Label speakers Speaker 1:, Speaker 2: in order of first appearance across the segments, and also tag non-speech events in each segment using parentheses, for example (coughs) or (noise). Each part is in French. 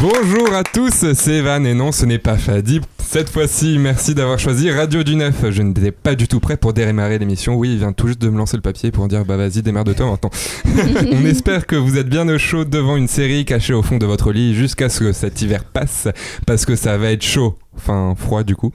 Speaker 1: Bonjour à tous, c'est Evan et non, ce n'est pas Fadi. Cette fois-ci, merci d'avoir choisi Radio du Neuf. Je n'étais pas du tout prêt pour démarrer l'émission. Oui, il vient tout juste de me lancer le papier pour dire bah vas-y, démarre-toi maintenant. (laughs) On espère que vous êtes bien au chaud devant une série cachée au fond de votre lit jusqu'à ce que cet hiver passe parce que ça va être chaud. Enfin, froid du coup.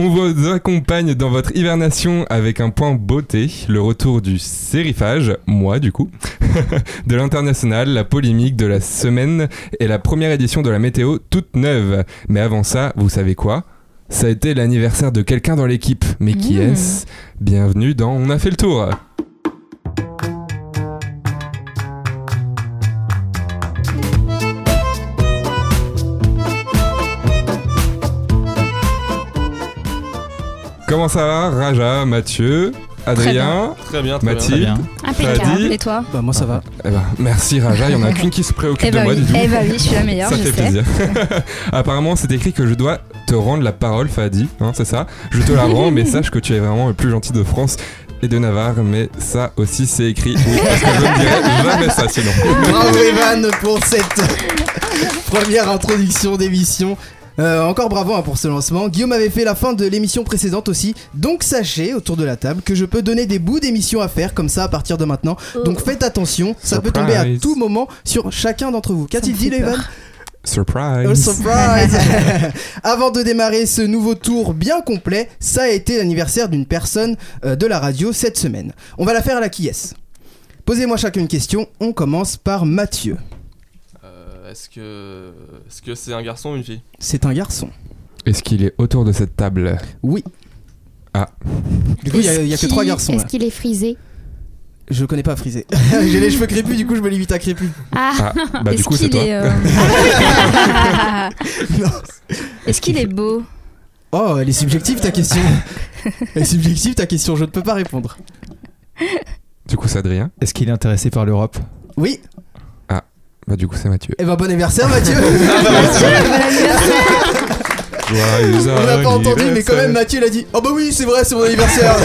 Speaker 1: On vous accompagne dans votre hivernation avec un point beauté, le retour du sérifage, moi du coup, (laughs) de l'international, la polémique de la semaine et la première édition de la météo toute neuve. Mais avant ça, vous savez quoi? Ça a été l'anniversaire de quelqu'un dans l'équipe. Mais qui
Speaker 2: Mmh.
Speaker 1: est-ce? Bienvenue dans On a fait le tour. Comment ça va Raja, Mathieu, Adrien,
Speaker 3: Très bien, très bien.
Speaker 1: Mathilde.
Speaker 2: Impeccable.
Speaker 1: Fadi.
Speaker 2: Et toi
Speaker 4: Bah moi ça va.
Speaker 1: Eh ben, merci Raja, il y en a (laughs) qu'une qui se préoccupe
Speaker 2: Eh
Speaker 1: de
Speaker 2: bah
Speaker 1: moi
Speaker 2: oui,
Speaker 1: du coup.
Speaker 2: eh bah oui, je suis la meilleure,
Speaker 1: Ça
Speaker 2: je
Speaker 1: fait
Speaker 2: sais.
Speaker 1: plaisir. (laughs) Apparemment, c'est écrit que je dois te rendre la parole, Fadi, hein, c'est ça? Je te la rends, mais sache que tu es vraiment le plus gentil de France et de Navarre, mais ça aussi c'est écrit. Oui, parce que je ne dirai jamais ça sinon.
Speaker 4: Bravo Evan pour cette (laughs) première introduction d'émission. Euh, encore bravo hein, pour ce lancement. Guillaume avait fait la fin de l'émission précédente aussi. Donc sachez autour de la table que je peux donner des bouts d'émissions à faire comme ça à partir de maintenant. Donc faites attention, ça peut tomber à tout moment sur chacun d'entre vous. Qu'a-t-il dit
Speaker 2: fait
Speaker 4: Evan
Speaker 2: peur.
Speaker 1: Surprise.
Speaker 4: Oh, surprise (laughs) Avant de démarrer ce nouveau tour bien complet, ça a été l'anniversaire d'une personne euh, de la radio cette semaine. On va la faire à la qui est Posez-moi chacun une question. On commence par Mathieu.
Speaker 3: Est-ce que est-ce que c'est un garçon ou une fille?
Speaker 4: C'est un garçon.
Speaker 1: Est-ce qu'il est autour de cette table?
Speaker 4: Oui.
Speaker 1: Ah.
Speaker 4: Du coup, il y a, y a que trois garçons.
Speaker 2: Est-ce
Speaker 4: là.
Speaker 2: qu'il est frisé?
Speaker 4: Je connais pas Frisé. (laughs) J'ai les cheveux crépus, du coup, je me limite à crépus.
Speaker 2: Ah,
Speaker 1: Ah, bah (laughs) du
Speaker 2: est-ce
Speaker 1: coup c'est
Speaker 2: qu'il
Speaker 1: toi.
Speaker 2: est. euh, (laughs)
Speaker 4: Non.
Speaker 2: Est-ce qu'il est beau?
Speaker 4: Oh, elle est subjective ta question. Elle est subjective ta question, je ne peux pas répondre.
Speaker 1: Du coup c'est Adrien.
Speaker 5: Est-ce qu'il est intéressé par l'Europe?
Speaker 4: Oui.
Speaker 1: Bah du coup c'est Mathieu.
Speaker 4: Eh ben, bon anniversaire, Mathieu. (laughs)
Speaker 1: Joyeux
Speaker 4: On n'a pas entendu, mais quand même. Mathieu l'a dit. Oh bah oui, c'est vrai, c'est mon anniversaire.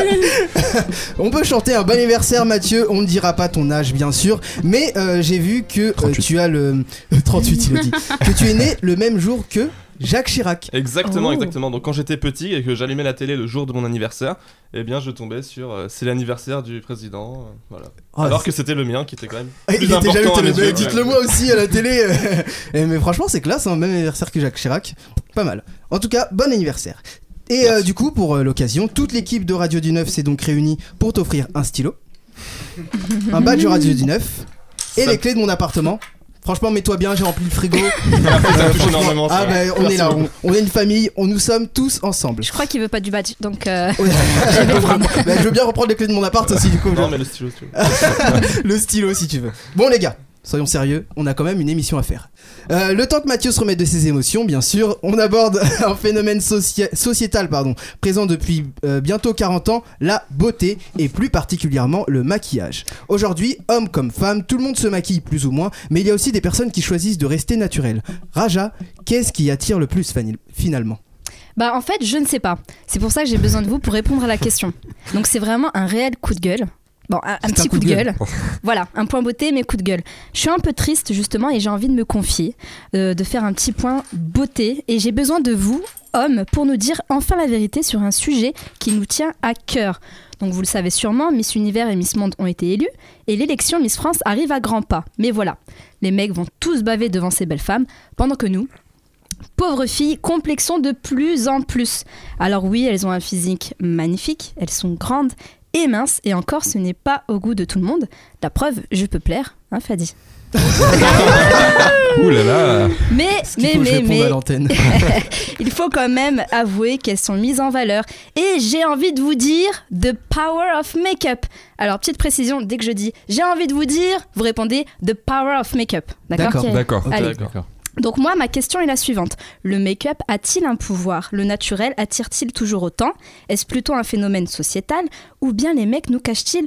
Speaker 4: (laughs) on peut chanter un bon anniversaire, Mathieu. On ne dira pas ton âge, bien sûr, mais euh, j'ai vu que euh,
Speaker 1: 38.
Speaker 4: tu as le 38, il a dit. que tu es né le même jour que Jacques Chirac.
Speaker 3: Exactement,
Speaker 2: Oh.
Speaker 3: exactement. Donc quand j'étais petit et que j'allumais la télé le jour de mon anniversaire, eh bien je tombais sur euh, c'est l'anniversaire du président, euh, voilà.
Speaker 4: Oh,
Speaker 3: Alors que c'était le mien qui était quand même plus
Speaker 4: il était jamais. Dites-le moi aussi à la télé. (laughs) Eh, mais franchement, c'est classe, hein, même anniversaire que Jacques Chirac. Pas mal. En tout cas, bon anniversaire. Et euh, du coup, pour euh, l'occasion, toute l'équipe de Radio du Neuf s'est donc réunie pour t'offrir un stylo, un badge Radio du Neuf et
Speaker 3: Ça-
Speaker 4: les clés de mon appartement. Franchement, mets-toi bien, j'ai rempli le frigo. (laughs)
Speaker 3: Ça
Speaker 4: Euh,
Speaker 3: touche
Speaker 4: franchement,
Speaker 3: énormément, ça.
Speaker 4: ah bah, on
Speaker 3: Merci
Speaker 4: est là,
Speaker 3: beaucoup.
Speaker 4: on, on est une famille, on nous sommes tous ensemble.
Speaker 2: Je crois qu'il veut pas du badge, donc. euh. (laughs) (laughs)
Speaker 4: Bah, je veux bien reprendre les clés de mon appart aussi, du coup.
Speaker 3: Non mais le stylo, stylo.
Speaker 4: le stylo si tu veux. Bon les gars, soyons sérieux, on a quand même une émission à faire. Euh, le temps que Mathieu se remette de ses émotions, bien sûr, on aborde (laughs) un phénomène sociétal pardon, présent depuis euh, bientôt 40 ans, la beauté et plus particulièrement le maquillage. Aujourd'hui, hommes comme femmes, tout le monde se maquille plus ou moins, mais il y a aussi des personnes qui choisissent de rester naturelles. Raja, qu'est-ce qui attire le plus finalement?
Speaker 2: Bah en fait, je ne sais pas. C'est pour ça que j'ai besoin de vous pour répondre à la question. Donc c'est vraiment un réel coup de gueule. Bon, un, petit coup de gueule. (laughs) Voilà, un point beauté, mais coup de gueule. Je suis un peu triste justement et j'ai envie de me confier, euh, de faire un petit point beauté. Et j'ai besoin de vous, hommes, pour nous dire enfin la vérité sur un sujet qui nous tient à cœur. Donc vous le savez sûrement, Miss Univers et Miss Monde ont été élus et l'élection Miss France arrive à grands pas. Mais voilà, les mecs vont tous baver devant ces belles femmes, pendant que nous, pauvres filles, complexons de plus en plus. Alors oui, elles ont un physique magnifique, elles sont grandes et minces, et encore, ce n'est pas au goût de tout le monde. La preuve, je peux plaire, hein, Fadi. (laughs)
Speaker 1: Ouh là là.
Speaker 2: Mais, mais,
Speaker 4: faut
Speaker 2: mais, mais, (laughs) il faut quand même avouer qu'elles sont mises en valeur. Et j'ai envie de vous dire the power of make-up. Alors, petite précision, dès que je dis j'ai envie de vous dire, vous répondez the power of make-up. D'accord?
Speaker 4: D'accord,
Speaker 1: D'accord.
Speaker 2: Donc moi, ma question est la suivante. Le make-up a-t-il un pouvoir? Le naturel attire-t-il toujours autant? Est-ce plutôt un phénomène sociétal? Ou bien les mecs nous cachent-ils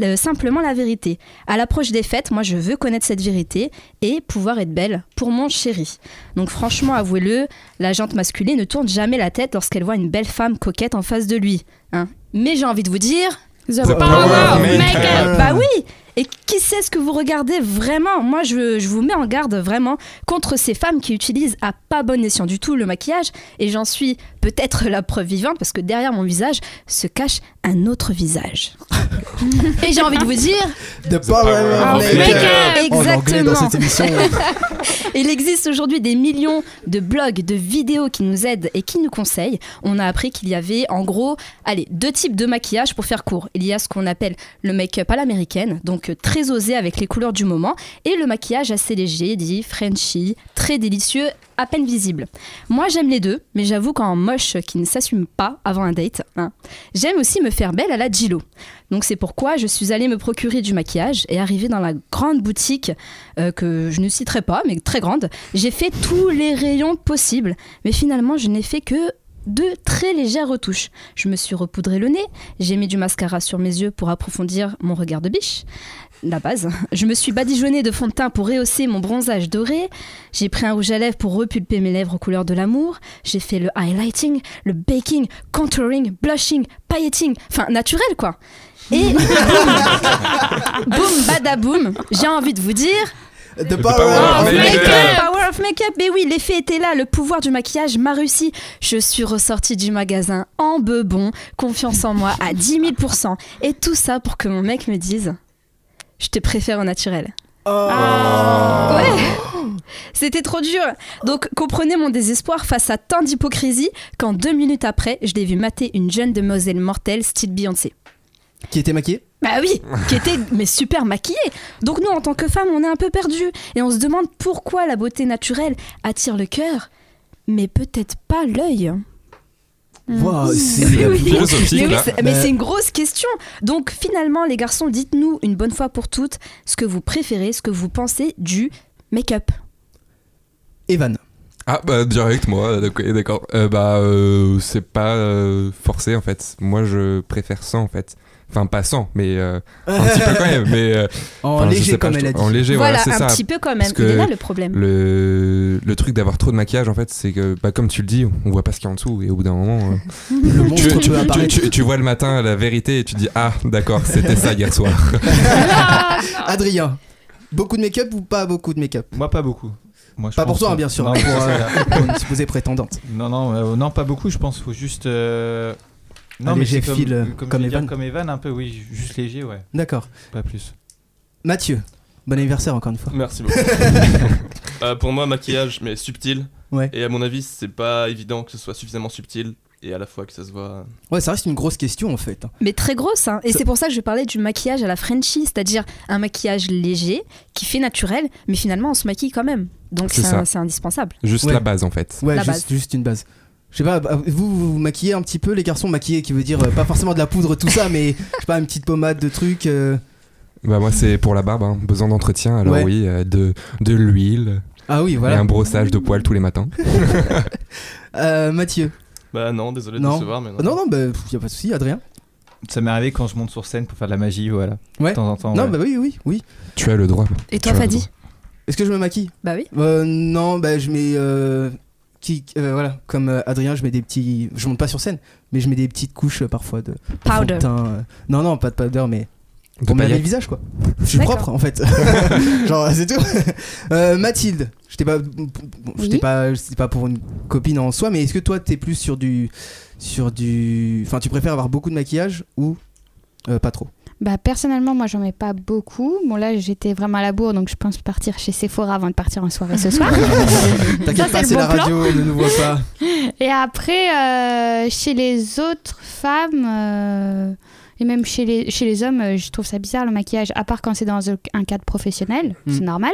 Speaker 2: euh, simplement la vérité? À l'approche des fêtes, moi je veux connaître cette vérité et pouvoir être belle pour mon chéri. Donc franchement, avouez-le, la jante masculine ne tourne jamais la tête lorsqu'elle voit une belle femme coquette en face de lui. hein. Mais j'ai envie de vous dire, The,
Speaker 1: Power
Speaker 2: Power.
Speaker 1: Makeup.
Speaker 2: Bah oui et qui sait ce que vous regardez vraiment? Moi, je, je vous mets en garde vraiment contre ces femmes qui utilisent à pas bon escient du tout le maquillage. Et j'en suis peut-être la preuve vivante parce que derrière mon visage se cache un autre visage. (laughs) et j'ai envie de vous dire,
Speaker 4: The Power of
Speaker 1: of
Speaker 4: Makeup.
Speaker 1: Makeup.
Speaker 4: En anglais dans
Speaker 2: exactement.
Speaker 4: cette émission. (laughs)
Speaker 2: Il existe aujourd'hui des millions de blogs, de vidéos qui nous aident et qui nous conseillent. On a appris qu'il y avait en gros, allez, deux types de maquillage pour faire court. Il y a ce qu'on appelle le make-up à l'américaine, donc très osé avec les couleurs du moment, et le maquillage assez léger, dit Frenchy, très délicieux, à peine visible. Moi j'aime les deux, mais j'avoue qu'en moche qui ne s'assume pas avant un date, hein, j'aime aussi me faire belle à la Gilo. Donc c'est pourquoi je suis allée me procurer du maquillage et arrivée dans la grande boutique euh, que je ne citerai pas, mais très grande, j'ai fait tous les rayons possibles. Mais finalement, je n'ai fait que deux très légères retouches. Je me suis repoudré le nez, j'ai mis du mascara sur mes yeux pour approfondir mon regard de biche. La base. Je me suis badigeonnée de fond de teint pour rehausser mon bronzage doré. J'ai pris un rouge à lèvres pour repulper mes lèvres aux couleurs de l'amour. J'ai fait le highlighting, le baking, contouring, blushing, pailleting. Enfin, naturel quoi. Et (laughs) boum, badaboum, j'ai envie de vous dire
Speaker 4: The
Speaker 1: Power
Speaker 4: Power
Speaker 1: of
Speaker 4: of
Speaker 1: Makeup.
Speaker 2: Power of Makeup, mais oui, l'effet était là, le pouvoir du maquillage m'a réussi. Je suis ressortie du magasin en bebon, confiance en moi à 10 000%. Et tout ça pour que mon mec me dise Je te préfère au naturel.
Speaker 4: Oh.
Speaker 2: Ouais C'était trop dur Donc comprenez mon désespoir face à tant d'hypocrisie quand deux minutes après, je l'ai vu mater une jeune demoiselle mortelle style Beyoncé.
Speaker 4: Qui était maquillé
Speaker 2: Bah oui, qui était mais super maquillée. Donc nous, en tant que femmes, on est un peu perdus et on se demande pourquoi la beauté naturelle attire le cœur, mais peut-être pas l'œil.
Speaker 4: Wow, c'est (laughs)
Speaker 2: Oui, Mais oui,
Speaker 1: là.
Speaker 2: c'est- mais
Speaker 4: Bah-
Speaker 2: c'est une grosse question. Donc finalement, les garçons, dites-nous une bonne fois pour toutes ce que vous préférez, ce que vous pensez du make-up.
Speaker 4: Evan.
Speaker 1: Ah bah direct moi, d'accord. Euh, bah euh, c'est pas euh, forcé en fait. Moi je préfère sans en fait. Enfin pas sans, mais euh, un petit peu quand même. Mais euh, (laughs)
Speaker 4: En léger
Speaker 1: pas,
Speaker 4: comme elle a dit.
Speaker 1: En léger, voilà,
Speaker 2: voilà,
Speaker 1: c'est
Speaker 2: un
Speaker 1: ça.
Speaker 2: petit peu quand même.
Speaker 1: Parce
Speaker 2: Il est là le problème.
Speaker 1: Le, le truc d'avoir trop de maquillage en fait, c'est que bah, comme tu le dis, on voit pas ce qu'il y a en dessous et au bout d'un moment, euh, (laughs)
Speaker 4: Le monstre
Speaker 1: tu,
Speaker 4: peut
Speaker 1: tu- tu-
Speaker 4: apparaître.
Speaker 1: tu- tu vois le matin la vérité et tu dis ah d'accord c'était ça hier soir. (laughs)
Speaker 4: Adrien. Beaucoup de make-up ou pas beaucoup de make-up?
Speaker 5: Moi, pas beaucoup. Moi, je
Speaker 4: Pas pour toi,
Speaker 5: que-
Speaker 4: bien sûr,
Speaker 5: Non,
Speaker 4: hein, pour, euh, pour une supposée prétendante.
Speaker 5: Non, non, euh, non, pas beaucoup. Je pense faut juste. euh,
Speaker 4: Un
Speaker 5: Non, mais
Speaker 4: léger
Speaker 5: comme,
Speaker 4: fil, euh,
Speaker 5: comme, dire,
Speaker 4: Evan.
Speaker 5: comme Evan, un peu, oui, ju- juste léger, ouais,
Speaker 4: D'accord.
Speaker 5: pas plus.
Speaker 4: Mathieu. Bon anniversaire encore une fois.
Speaker 3: Merci beaucoup. (laughs) Euh, pour moi, maquillage, mais subtil.
Speaker 4: Ouais.
Speaker 3: Et à mon avis, c'est pas évident que ce soit suffisamment subtil et à la fois que ça se voit.
Speaker 4: Ouais, ça reste une grosse question en fait.
Speaker 2: Mais très grosse, hein. et c'est pour ça que je parlais du maquillage à la Frenchie, c'est-à-dire un maquillage léger, qui fait naturel, mais finalement on se maquille quand même. Donc
Speaker 1: C'est
Speaker 2: indispensable.
Speaker 1: Juste
Speaker 4: Ouais.
Speaker 1: la base en fait.
Speaker 4: Ouais,
Speaker 2: La
Speaker 4: juste, juste une base. Je sais pas, bah, vous, vous vous maquillez un petit peu, les garçons maquillés, qui veut dire euh, pas forcément de la poudre, tout ça, (laughs) mais je sais pas, une petite pommade de trucs. euh.
Speaker 1: Bah moi c'est pour la barbe, hein. besoin d'entretien. Alors
Speaker 4: Ouais.
Speaker 1: oui, euh, de de l'huile
Speaker 4: Ah oui,
Speaker 1: et
Speaker 4: voilà.
Speaker 1: un brossage de poils tous les matins. (laughs)
Speaker 4: Euh, Mathieu.
Speaker 3: Bah non, désolé de
Speaker 4: Non.
Speaker 3: décevoir, mais non.
Speaker 4: Non, non, bah, pff, y a pas de souci, Adrien.
Speaker 5: Ça m'est arrivé quand je monte sur scène pour faire de la magie, voilà.
Speaker 4: Ouais.
Speaker 5: De temps en temps.
Speaker 4: Non,
Speaker 5: ouais.
Speaker 4: bah oui, oui, oui.
Speaker 1: Tu as le droit.
Speaker 2: Et toi
Speaker 1: Tu as le
Speaker 2: Fadi.
Speaker 4: Est-ce que je me maquille?
Speaker 2: Bah oui.
Speaker 4: Euh, Non, bah je mets. euh, qui, euh, voilà, comme euh, Adrien, je mets des petits. Je monte pas sur scène, mais je mets des petites couches euh, parfois de.
Speaker 2: Powder.
Speaker 4: teint, euh. Non, non, pas de powder, mais.
Speaker 1: De
Speaker 4: Pour me laver le visage, quoi. Je suis propre, en fait. (laughs) Genre, c'est tout. Euh, Mathilde, je t'ai pas. bon, je
Speaker 2: Oui.
Speaker 4: t'ai pas. C'était pas pour une copine en soi, mais est-ce que toi, t'es plus sur du. Sur du. Enfin, tu préfères avoir beaucoup de maquillage ou. euh, pas trop?
Speaker 6: Bah personnellement, moi j'en mets pas beaucoup. Bon là, j'étais vraiment à la bourre, donc je pense partir chez Sephora avant de partir en soirée ce soir. (laughs)
Speaker 4: T'inquiète pas,
Speaker 6: le
Speaker 4: c'est
Speaker 6: bon
Speaker 4: la
Speaker 6: plan.
Speaker 4: radio, ne nous voit pas. (laughs)
Speaker 6: Et après, euh, chez les autres femmes euh, et même chez les, chez les hommes, euh, je trouve ça bizarre le maquillage, à part quand c'est dans un cadre professionnel,
Speaker 4: Mm.
Speaker 6: c'est normal.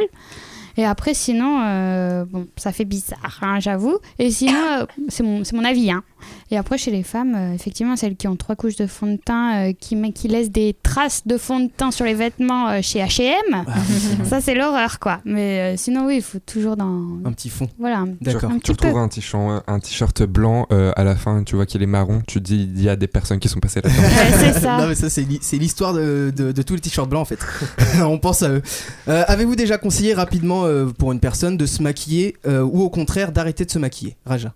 Speaker 6: Et après, sinon, euh, bon, ça fait bizarre, hein, j'avoue. Et sinon, (coughs) euh, c'est mon, c'est mon avis. Hein. Et après, chez les femmes, euh, effectivement, celles qui ont trois couches de fond de teint, euh, qui, met- qui laissent des traces de fond de teint sur les vêtements euh, chez H&M, (laughs) ça c'est l'horreur, quoi. Mais euh, sinon, oui, il faut toujours dans...
Speaker 4: Un petit fond.
Speaker 6: Voilà, un-
Speaker 4: D'accord.
Speaker 1: Tu retrouves un t-shirt, un t-shirt blanc euh, à la fin, tu vois qu'il est marron, tu dis il y a des personnes qui sont passées là-dedans. (laughs)
Speaker 6: Ouais, c'est ça.
Speaker 4: Non mais ça c'est l'hi- c'est l'histoire de, de, de tous les t-shirts blancs en fait. (laughs) On pense à eux. Euh, Avez-vous déjà conseillé rapidement euh, pour une personne de se maquiller euh, ou au contraire d'arrêter de se maquiller Raja?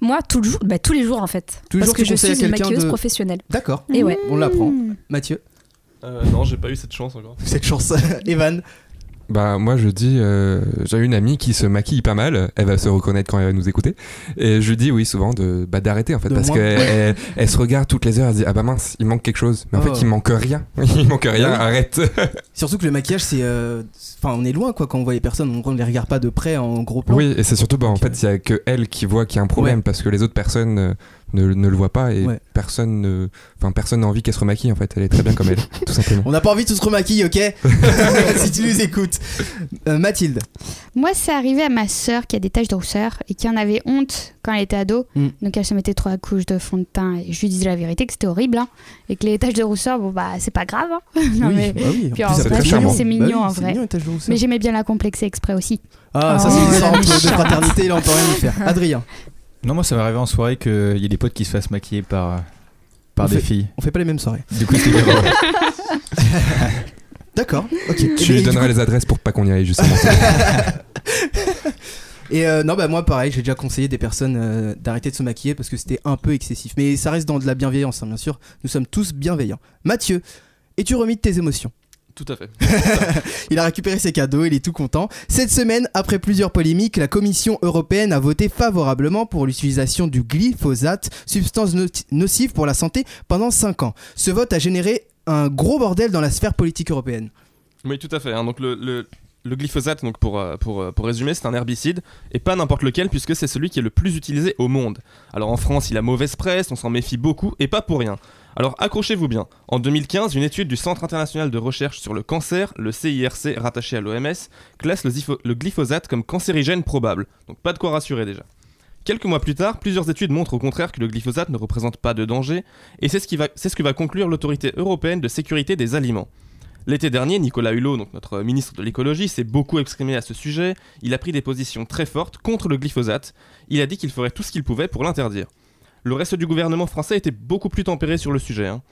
Speaker 2: Moi, tout le jour, bah, tous les jours en fait.
Speaker 4: Tous les
Speaker 2: parce
Speaker 4: jours,
Speaker 2: que
Speaker 4: tu
Speaker 2: je
Speaker 4: conseilles à
Speaker 2: suis une
Speaker 4: quelqu'un
Speaker 2: maquilleuse
Speaker 4: de-
Speaker 2: professionnelle.
Speaker 4: D'accord,
Speaker 2: Et ouais.
Speaker 4: on l'apprend.
Speaker 6: Mmh.
Speaker 4: Mathieu,
Speaker 3: Euh, non, j'ai pas eu cette chance encore.
Speaker 4: cette chance. (laughs) Evan,
Speaker 1: Bah moi je dis, euh, j'ai une amie qui se maquille pas mal, elle va se reconnaître quand elle va nous écouter, et je lui dis oui souvent de bah, d'arrêter en fait,
Speaker 4: De
Speaker 1: parce qu'elle elle, elle se regarde toutes les heures, elle se dit ah bah mince il manque quelque chose, mais en
Speaker 4: Oh.
Speaker 1: fait il manque rien, (laughs) il manque rien,
Speaker 4: oui.
Speaker 1: arrête. (laughs)
Speaker 4: surtout que le maquillage, c'est. euh, Enfin, on est loin quoi quand on voit les personnes, on ne les regarde pas de près en gros plan.
Speaker 1: oui et c'est surtout bah, en
Speaker 4: Donc,
Speaker 1: fait il y a que elle qui voit qu'il y a un problème
Speaker 4: Ouais.
Speaker 1: parce que les autres personnes euh, ne, ne le voient pas et
Speaker 4: Ouais.
Speaker 1: personne ne, enfin personne n'a envie qu'elle se remaquille en fait, elle est très bien comme elle, (laughs) tout simplement.
Speaker 4: On n'a pas envie de se remaquiller, ok (laughs) Si tu nous écoutes. Euh, Mathilde,
Speaker 6: Moi, c'est arrivé à ma sœur qui a des taches de rousseur et qui en avait honte quand elle était ado.
Speaker 4: Mm.
Speaker 6: Donc, elle se mettait trois couches de fond de teint. Et je lui disais la vérité que c'était horrible. hein. Et que les taches de rousseur, bon, bah, c'est pas grave. hein. (laughs) Non,
Speaker 4: oui,
Speaker 6: mais
Speaker 4: bah oui.
Speaker 6: puis
Speaker 4: En
Speaker 1: vrai, c'est
Speaker 4: mignon.
Speaker 6: mignon,
Speaker 4: Bah oui,
Speaker 6: en vrai.
Speaker 4: mignon,
Speaker 6: mais j'aimais bien la complexer exprès aussi.
Speaker 4: Ah, ça
Speaker 6: Oh,
Speaker 4: c'est une entre de fraternité, là on peut rien y faire. Adrien,
Speaker 5: Non, moi ça m'est arrivé en soirée qu'il y ait des potes qui se fassent maquiller par, par
Speaker 4: On
Speaker 5: des
Speaker 4: fait-
Speaker 5: filles.
Speaker 4: on fait pas les mêmes soirées.
Speaker 5: Du coup, drôle. (laughs) (laughs)
Speaker 4: D'accord, ok.
Speaker 1: Tu
Speaker 4: Et
Speaker 1: lui
Speaker 4: du
Speaker 1: donneras
Speaker 4: coup-
Speaker 1: les adresses pour pas qu'on y aille justement. (laughs)
Speaker 4: Et euh, non, bah moi pareil, j'ai déjà conseillé des personnes euh, d'arrêter de se maquiller parce que c'était un peu excessif. Mais ça reste dans de la bienveillance, hein, bien sûr. Nous sommes tous bienveillants. Mathieu, es-tu remis de tes émotions?
Speaker 3: Tout à fait. (laughs)
Speaker 4: Il a récupéré ses cadeaux, il est tout content. Cette semaine, après plusieurs polémiques, la Commission européenne a voté favorablement pour l'utilisation du glyphosate, substance no- nocive pour la santé, pendant 5 ans. Ce vote a généré un gros bordel dans la sphère politique européenne.
Speaker 3: Oui, tout à fait. hein. Donc le, le- le glyphosate, donc pour, euh, pour, euh, pour résumer, c'est un herbicide et pas n'importe lequel puisque c'est celui qui est le plus utilisé au monde. Alors en France, il a mauvaise presse, on s'en méfie beaucoup et pas pour rien. Alors accrochez-vous bien. En 2015, une étude du Centre international de recherche sur le cancer, le CIRC rattaché à l'OMS, classe le, glyphosate comme cancérigène probable. Donc pas de quoi rassurer déjà. Quelques mois plus tard, plusieurs études montrent au contraire que le glyphosate ne représente pas de danger, et c'est ce, que va conclure l'autorité européenne de sécurité des aliments. L'été dernier, Nicolas Hulot, notre ministre de l'écologie, s'est beaucoup exprimé à ce sujet. Il a pris des positions très fortes contre le glyphosate. Il a dit qu'il ferait tout ce qu'il pouvait pour l'interdire. Le reste du gouvernement français était beaucoup plus tempéré sur le sujet. hein.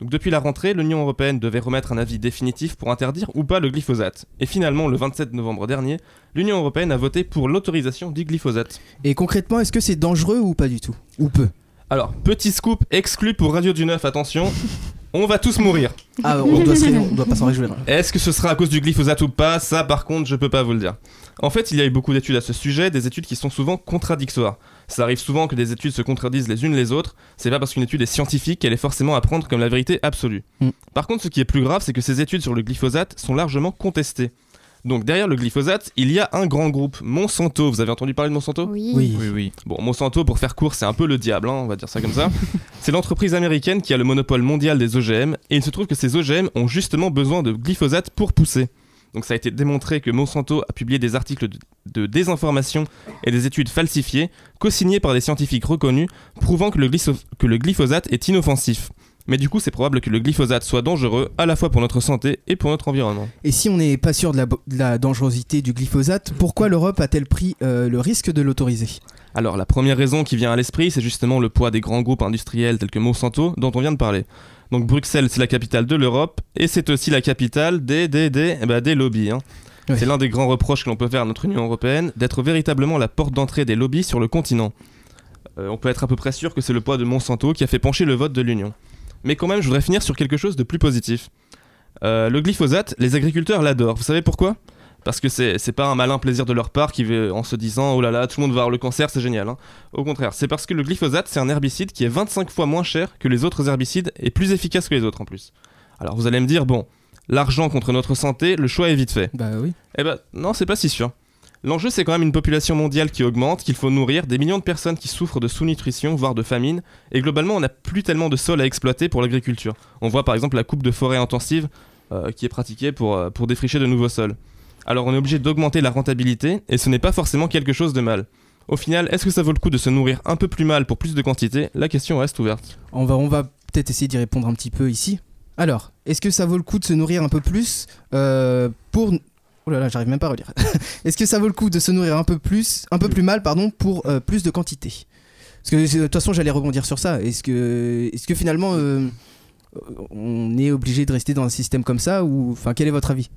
Speaker 3: Donc depuis la rentrée, l'Union européenne devait remettre un avis définitif pour interdire ou pas le glyphosate. Et finalement, le 27 novembre dernier, l'Union européenne a voté pour l'autorisation du glyphosate.
Speaker 4: Et concrètement, est-ce que c'est dangereux ou pas du tout? Ou peu?
Speaker 3: Alors, petit scoop exclu pour Radio du Neuf, attention, on va tous mourir.
Speaker 4: Ah, on doit, se ré- on doit pas s'en réjouir.
Speaker 3: Est-ce que ce sera à cause du glyphosate ou pas? Ça, par contre, je peux pas vous le dire. En fait, il y a eu beaucoup d'études à ce sujet, des études qui sont souvent contradictoires. Ça arrive souvent que des études se contredisent les unes les autres. C'est pas parce qu'une étude est scientifique qu'elle est forcément à prendre comme la vérité absolue.
Speaker 4: Mm.
Speaker 3: Par contre, ce qui est plus grave, c'est que ces études sur le glyphosate sont largement contestées. Donc derrière le glyphosate, il y a un grand groupe, Monsanto. Vous avez entendu parler de Monsanto?
Speaker 6: Oui.
Speaker 4: Oui.
Speaker 5: Oui, oui.
Speaker 3: Bon, Monsanto, pour faire court, c'est un peu le diable, hein, on va dire ça comme ça. (laughs) c'est l'entreprise américaine qui a le monopole mondial des OGM, et il se trouve que ces OGM ont justement besoin de glyphosate pour pousser. Donc ça a été démontré que Monsanto a publié des articles de, de désinformation et des études falsifiées, co-signés par des scientifiques reconnus, prouvant que le, glypho- que le glyphosate est inoffensif. Mais du coup, c'est probable que le glyphosate soit dangereux à la fois pour notre santé et pour notre environnement.
Speaker 4: Et si on n'est pas sûr de la, bo- de la dangerosité du glyphosate, pourquoi l'Europe a-t-elle pris euh, le risque de l'autoriser?
Speaker 3: Alors, la première raison qui vient à l'esprit, c'est justement le poids des grands groupes industriels tels que Monsanto, dont on vient de parler. Donc, Bruxelles, c'est la capitale de l'Europe, et c'est aussi la capitale des, des, des, eh ben, des lobbies. hein. C'est l'un des grands reproches que l'on peut faire à notre Union européenne, d'être véritablement la porte d'entrée des lobbies sur le continent. Euh, on peut être à peu près sûr que c'est le poids de Monsanto qui a fait pencher le vote de l'Union. Mais quand même, je voudrais finir sur quelque chose de plus positif. Euh, le glyphosate, les agriculteurs l'adorent. Vous savez pourquoi? Parce que c'est pas un malin plaisir de leur part qui veut en se disant oh là là, tout le monde va avoir le cancer, c'est génial. hein. Au contraire, c'est parce que le glyphosate, c'est un herbicide qui est 25 fois moins cher que les autres herbicides et plus efficace que les autres en plus. Alors vous allez me dire, bon, l'argent contre notre santé, le choix est vite fait.
Speaker 4: Bah oui.
Speaker 3: Eh ben non, c'est pas si sûr. L'enjeu, c'est quand même une population mondiale qui augmente, qu'il faut nourrir, des millions de personnes qui souffrent de sous-nutrition, voire de famine, et globalement, on n'a plus tellement de sol à exploiter pour l'agriculture. On voit par exemple la coupe de forêt intensive euh, qui est pratiquée pour, euh, pour défricher de nouveaux sols. Alors on est obligé d'augmenter la rentabilité, et ce n'est pas forcément quelque chose de mal. Au final, est-ce que ça vaut le coup de se nourrir un peu plus mal pour plus de quantité? La question reste ouverte.
Speaker 4: On va, peut-être essayer d'y répondre un petit peu ici. Alors, est-ce que ça vaut le coup de se nourrir un peu plus euh, pour... Oh j'arrive même pas à relire. (laughs) est-ce que ça vaut le coup de se nourrir un peu plus, un peu plus mal, pardon, pour euh, plus de quantité? Parce que de toute façon, j'allais rebondir sur ça. Est-ce que, finalement, euh, on est obligé de rester dans un système comme ça ou, quel est votre avis?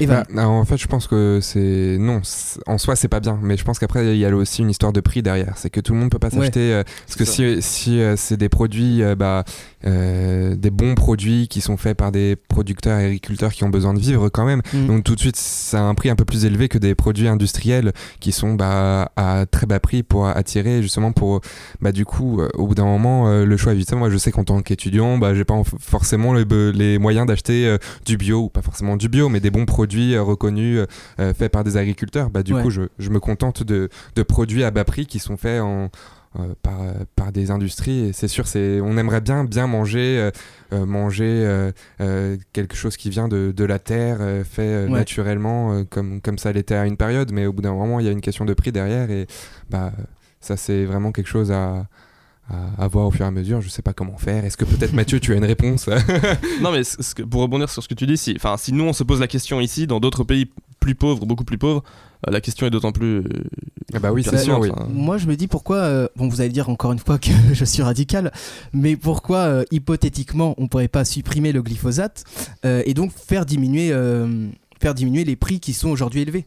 Speaker 1: Bah, en fait, je pense que c'est non, en soi c'est pas bien, mais je pense qu'après il y a aussi une histoire de prix derrière. C'est que tout le monde peut pas
Speaker 4: Ouais.
Speaker 1: s'acheter euh, parce que si, si euh, c'est des produits, euh, bah, euh, des bons produits qui sont faits par des producteurs et agriculteurs qui ont besoin de vivre quand même.
Speaker 4: Mm.
Speaker 1: Donc tout de suite, c'est un prix un peu plus élevé que des produits industriels qui sont bah, à très bas prix pour attirer justement pour bah du coup euh, au bout d'un moment euh, le choix est vite fait. Moi je sais qu'en tant qu'étudiant, bah j'ai pas en- forcément les, moyens d'acheter euh, du bio ou pas forcément du bio, mais des bons produits euh, reconnus euh, euh, faits par des agriculteurs. Bah du
Speaker 4: Ouais.
Speaker 1: coup je, je me contente de, de produits à bas prix qui sont faits en euh, par, par des industries et c'est sûr c'est on aimerait bien bien manger euh, manger euh, quelque chose qui vient de, de la terre fait
Speaker 4: Ouais.
Speaker 1: naturellement comme comme ça l'était à une période mais au bout d'un moment il y a une question de prix derrière et bah ça c'est vraiment quelque chose à à, à voir au fur et à mesure, je sais pas comment faire. Est-ce que peut-être Mathieu, tu as une réponse? (laughs)
Speaker 3: Non, mais ce- ce que- pour rebondir sur ce que tu dis, si, enfin, si nous on se pose la question ici, dans d'autres pays plus pauvres, beaucoup plus pauvres, euh, la question est d'autant plus. euh,
Speaker 1: Ah bah oui, c'est sûr, oui.
Speaker 3: hein.
Speaker 4: Moi, je me dis pourquoi. euh, bon, vous allez dire encore une fois que (laughs) je suis radical, mais pourquoi euh, hypothétiquement on pourrait pas supprimer le glyphosate euh, et donc faire diminuer, euh, faire diminuer les prix qui sont aujourd'hui élevés?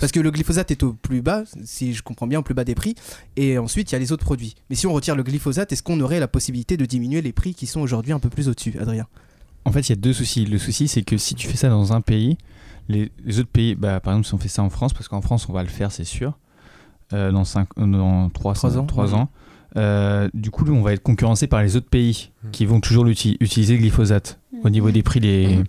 Speaker 4: Parce que le glyphosate est au plus bas, si je comprends bien, au plus bas des prix, et ensuite il y a les autres produits. Mais si on retire le glyphosate, est-ce qu'on aurait la possibilité de diminuer les prix qui sont aujourd'hui un peu plus au-dessus, Adrien?
Speaker 5: En fait, il y a deux soucis. Le souci, c'est que si tu fais ça dans un pays, les, les autres pays, bah, par exemple, si on fait ça en France, parce qu'en France, on va le faire, c'est sûr, euh, dans, cinq, euh, dans 3,
Speaker 4: Trois ans, ouais.
Speaker 5: ans, euh, du coup, on va être concurrencé par les autres pays
Speaker 1: Mm.
Speaker 5: qui vont toujours utiliser le glyphosate au niveau des prix des,
Speaker 1: Mm.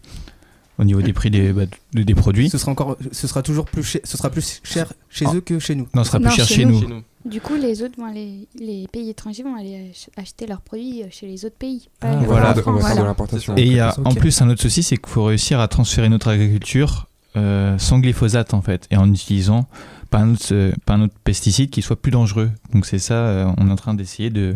Speaker 5: Au niveau des, prix des, bah, de- des produits.
Speaker 4: Ce sera encore, ce sera toujours plus cher, ce sera plus cher chez
Speaker 5: Ah.
Speaker 4: eux que chez nous.
Speaker 5: Non, ce sera
Speaker 2: Non,
Speaker 5: plus cher
Speaker 2: chez
Speaker 5: chez
Speaker 2: nous.
Speaker 5: nous.
Speaker 3: Chez nous.
Speaker 6: Du coup, les autres vont aller, les pays étrangers vont aller ach- acheter leurs produits euh, chez les autres pays.
Speaker 4: Ah,
Speaker 5: Voilà.
Speaker 1: on va faire de l'importation.
Speaker 5: Et il y a en plus un autre souci, c'est qu'il faut réussir à transférer notre agriculture euh, sans glyphosate en fait, et en utilisant pas un autre, euh, pas un autre pesticide qui soit plus dangereux. Donc c'est ça, euh, on est en train d'essayer de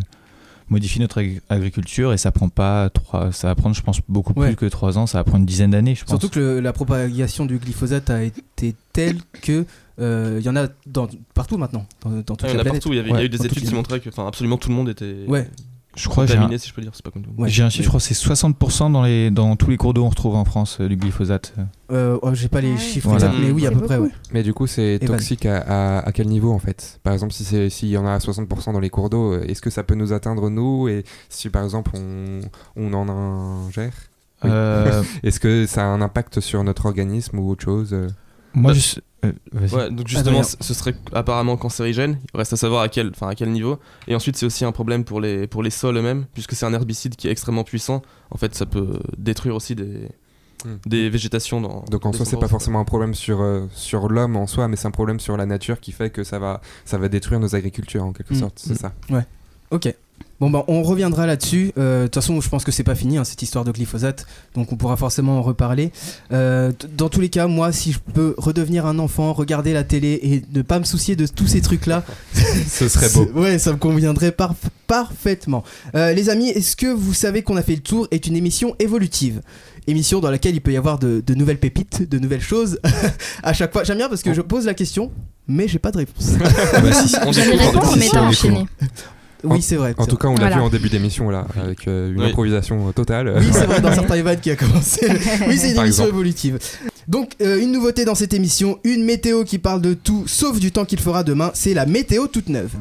Speaker 5: modifier notre ag- agriculture et ça prend pas trois, ça va prendre je pense beaucoup
Speaker 4: Ouais.
Speaker 5: plus que trois ans, ça va prendre une dizaine d'années je pense.
Speaker 4: Surtout que le- la propagation du glyphosate a été telle que euh, il y en a dans, partout maintenant, dans, dans toute
Speaker 3: Ouais, il y en
Speaker 4: la
Speaker 3: a
Speaker 4: planète.
Speaker 3: partout. Il y, avait, il y a eu des études qui montraient que absolument tout le monde était
Speaker 4: Ouais.
Speaker 5: Je crois j'ai un,
Speaker 3: contaminé, si je peux dire. C'est pas comme tout.
Speaker 4: Ouais.
Speaker 5: j'ai un chiffre, je crois que c'est 60% dans les dans tous les cours d'eau on retrouve en France euh, du glyphosate.
Speaker 4: Euh, oh, J'ai pas les
Speaker 6: Ah
Speaker 4: chiffres
Speaker 5: Voilà.
Speaker 4: exacts, mais oui, à peu près. Ouais.
Speaker 1: Mais du coup, c'est toxique à, à- à quel niveau en fait? Par exemple, si c'est- s'il y en a à 60% dans les cours d'eau, euh, est-ce que ça peut nous atteindre nous? Et si par exemple on, on en ingère? Oui.
Speaker 5: Euh, (laughs)
Speaker 1: Est-ce que ça a un impact sur notre organisme ou autre chose euh?
Speaker 5: Moi
Speaker 3: Bah,
Speaker 5: je euh.
Speaker 3: Ouais, donc justement, c- ce serait apparemment cancérigène. Il reste à savoir à quel, enfin à quel niveau. Et ensuite, c'est aussi un problème pour les pour les sols eux-mêmes, puisque c'est un herbicide qui est extrêmement puissant. En fait, ça peut détruire aussi des
Speaker 1: Hmm.
Speaker 3: des végétations dans.
Speaker 1: Donc en soi, c'est pas forcément un problème sur, euh, sur l'homme en soi, mais c'est un problème sur la nature qui fait que ça va, ça va détruire nos agricultures en quelque
Speaker 4: Mm.
Speaker 1: sorte, c'est
Speaker 4: Mm.
Speaker 1: ça.
Speaker 4: Ok. Bon bah on reviendra là-dessus. Euh, De toute façon, je pense que c'est pas fini hein, cette histoire de glyphosate, donc on pourra forcément en reparler. Euh, dans tous les cas, moi, si je peux redevenir un enfant, regarder la télé et ne pas me soucier de tous ces trucs-là, (laughs)
Speaker 1: Ce serait beau.
Speaker 4: Ouais, ça me conviendrait parf- parfaitement. Euh, les amis, est-ce que vous savez qu'on a fait le tour est une émission évolutive? Émission dans laquelle il peut y avoir de, de nouvelles pépites, de nouvelles choses (laughs) à chaque fois. J'aime bien parce que je pose la question, mais j'ai pas de réponse. (laughs)
Speaker 5: Bah, si, si.
Speaker 3: On découvre,
Speaker 2: répondre,
Speaker 3: si,
Speaker 2: mais
Speaker 3: on
Speaker 2: enchaîné.
Speaker 4: Oui, c'est vrai.
Speaker 1: En tout cas, on l'a
Speaker 2: Voilà.
Speaker 1: vu en début d'émission là, avec euh, une
Speaker 3: Oui.
Speaker 1: improvisation euh, totale.
Speaker 4: Oui, c'est vrai, dans (laughs) certains Evan qui a commencé. Oui, c'est une
Speaker 1: Par
Speaker 4: émission
Speaker 1: exemple.
Speaker 4: évolutive. Donc, euh, une nouveauté dans cette émission, une météo qui parle de tout sauf du temps qu'il fera demain, c'est la météo toute neuve.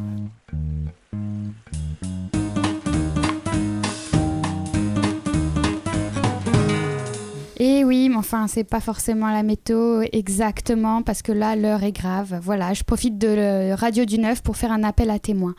Speaker 6: Et oui, mais enfin, c'est pas forcément la météo exactement parce que là, l'heure est grave. Voilà, je profite de Radio du Neuf pour faire un appel à témoins.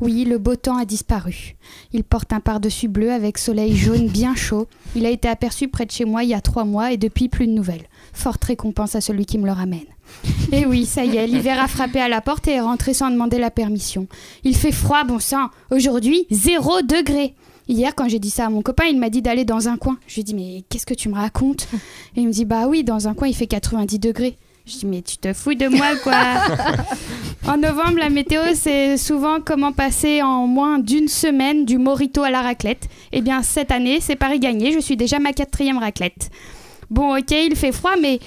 Speaker 6: Oui, le beau temps a disparu. Il porte un pardessus bleu avec soleil jaune (laughs) bien chaud. Il a été aperçu près de chez moi il y a trois mois et depuis plus de nouvelles. Forte récompense à celui qui me le ramène. (laughs) Et oui, ça y est, l'hiver a frappé à la porte et est rentré sans demander la permission. Il fait froid, bon sang. Aujourd'hui, zéro degré. Hier, quand j'ai dit ça à mon copain, il m'a dit d'aller dans un coin. Je lui ai dit, mais qu'est-ce que tu me racontes? (laughs) Et il me dit, bah oui, dans un coin, il fait 90 degrés. Je dis, mais tu te fous de moi, quoi (laughs) En novembre, la météo, c'est souvent comment passer en moins d'une semaine du morito à la raclette. Eh bien, cette année, c'est Paris gagné, je suis déjà ma quatrième raclette. Bon, ok, il fait froid, mais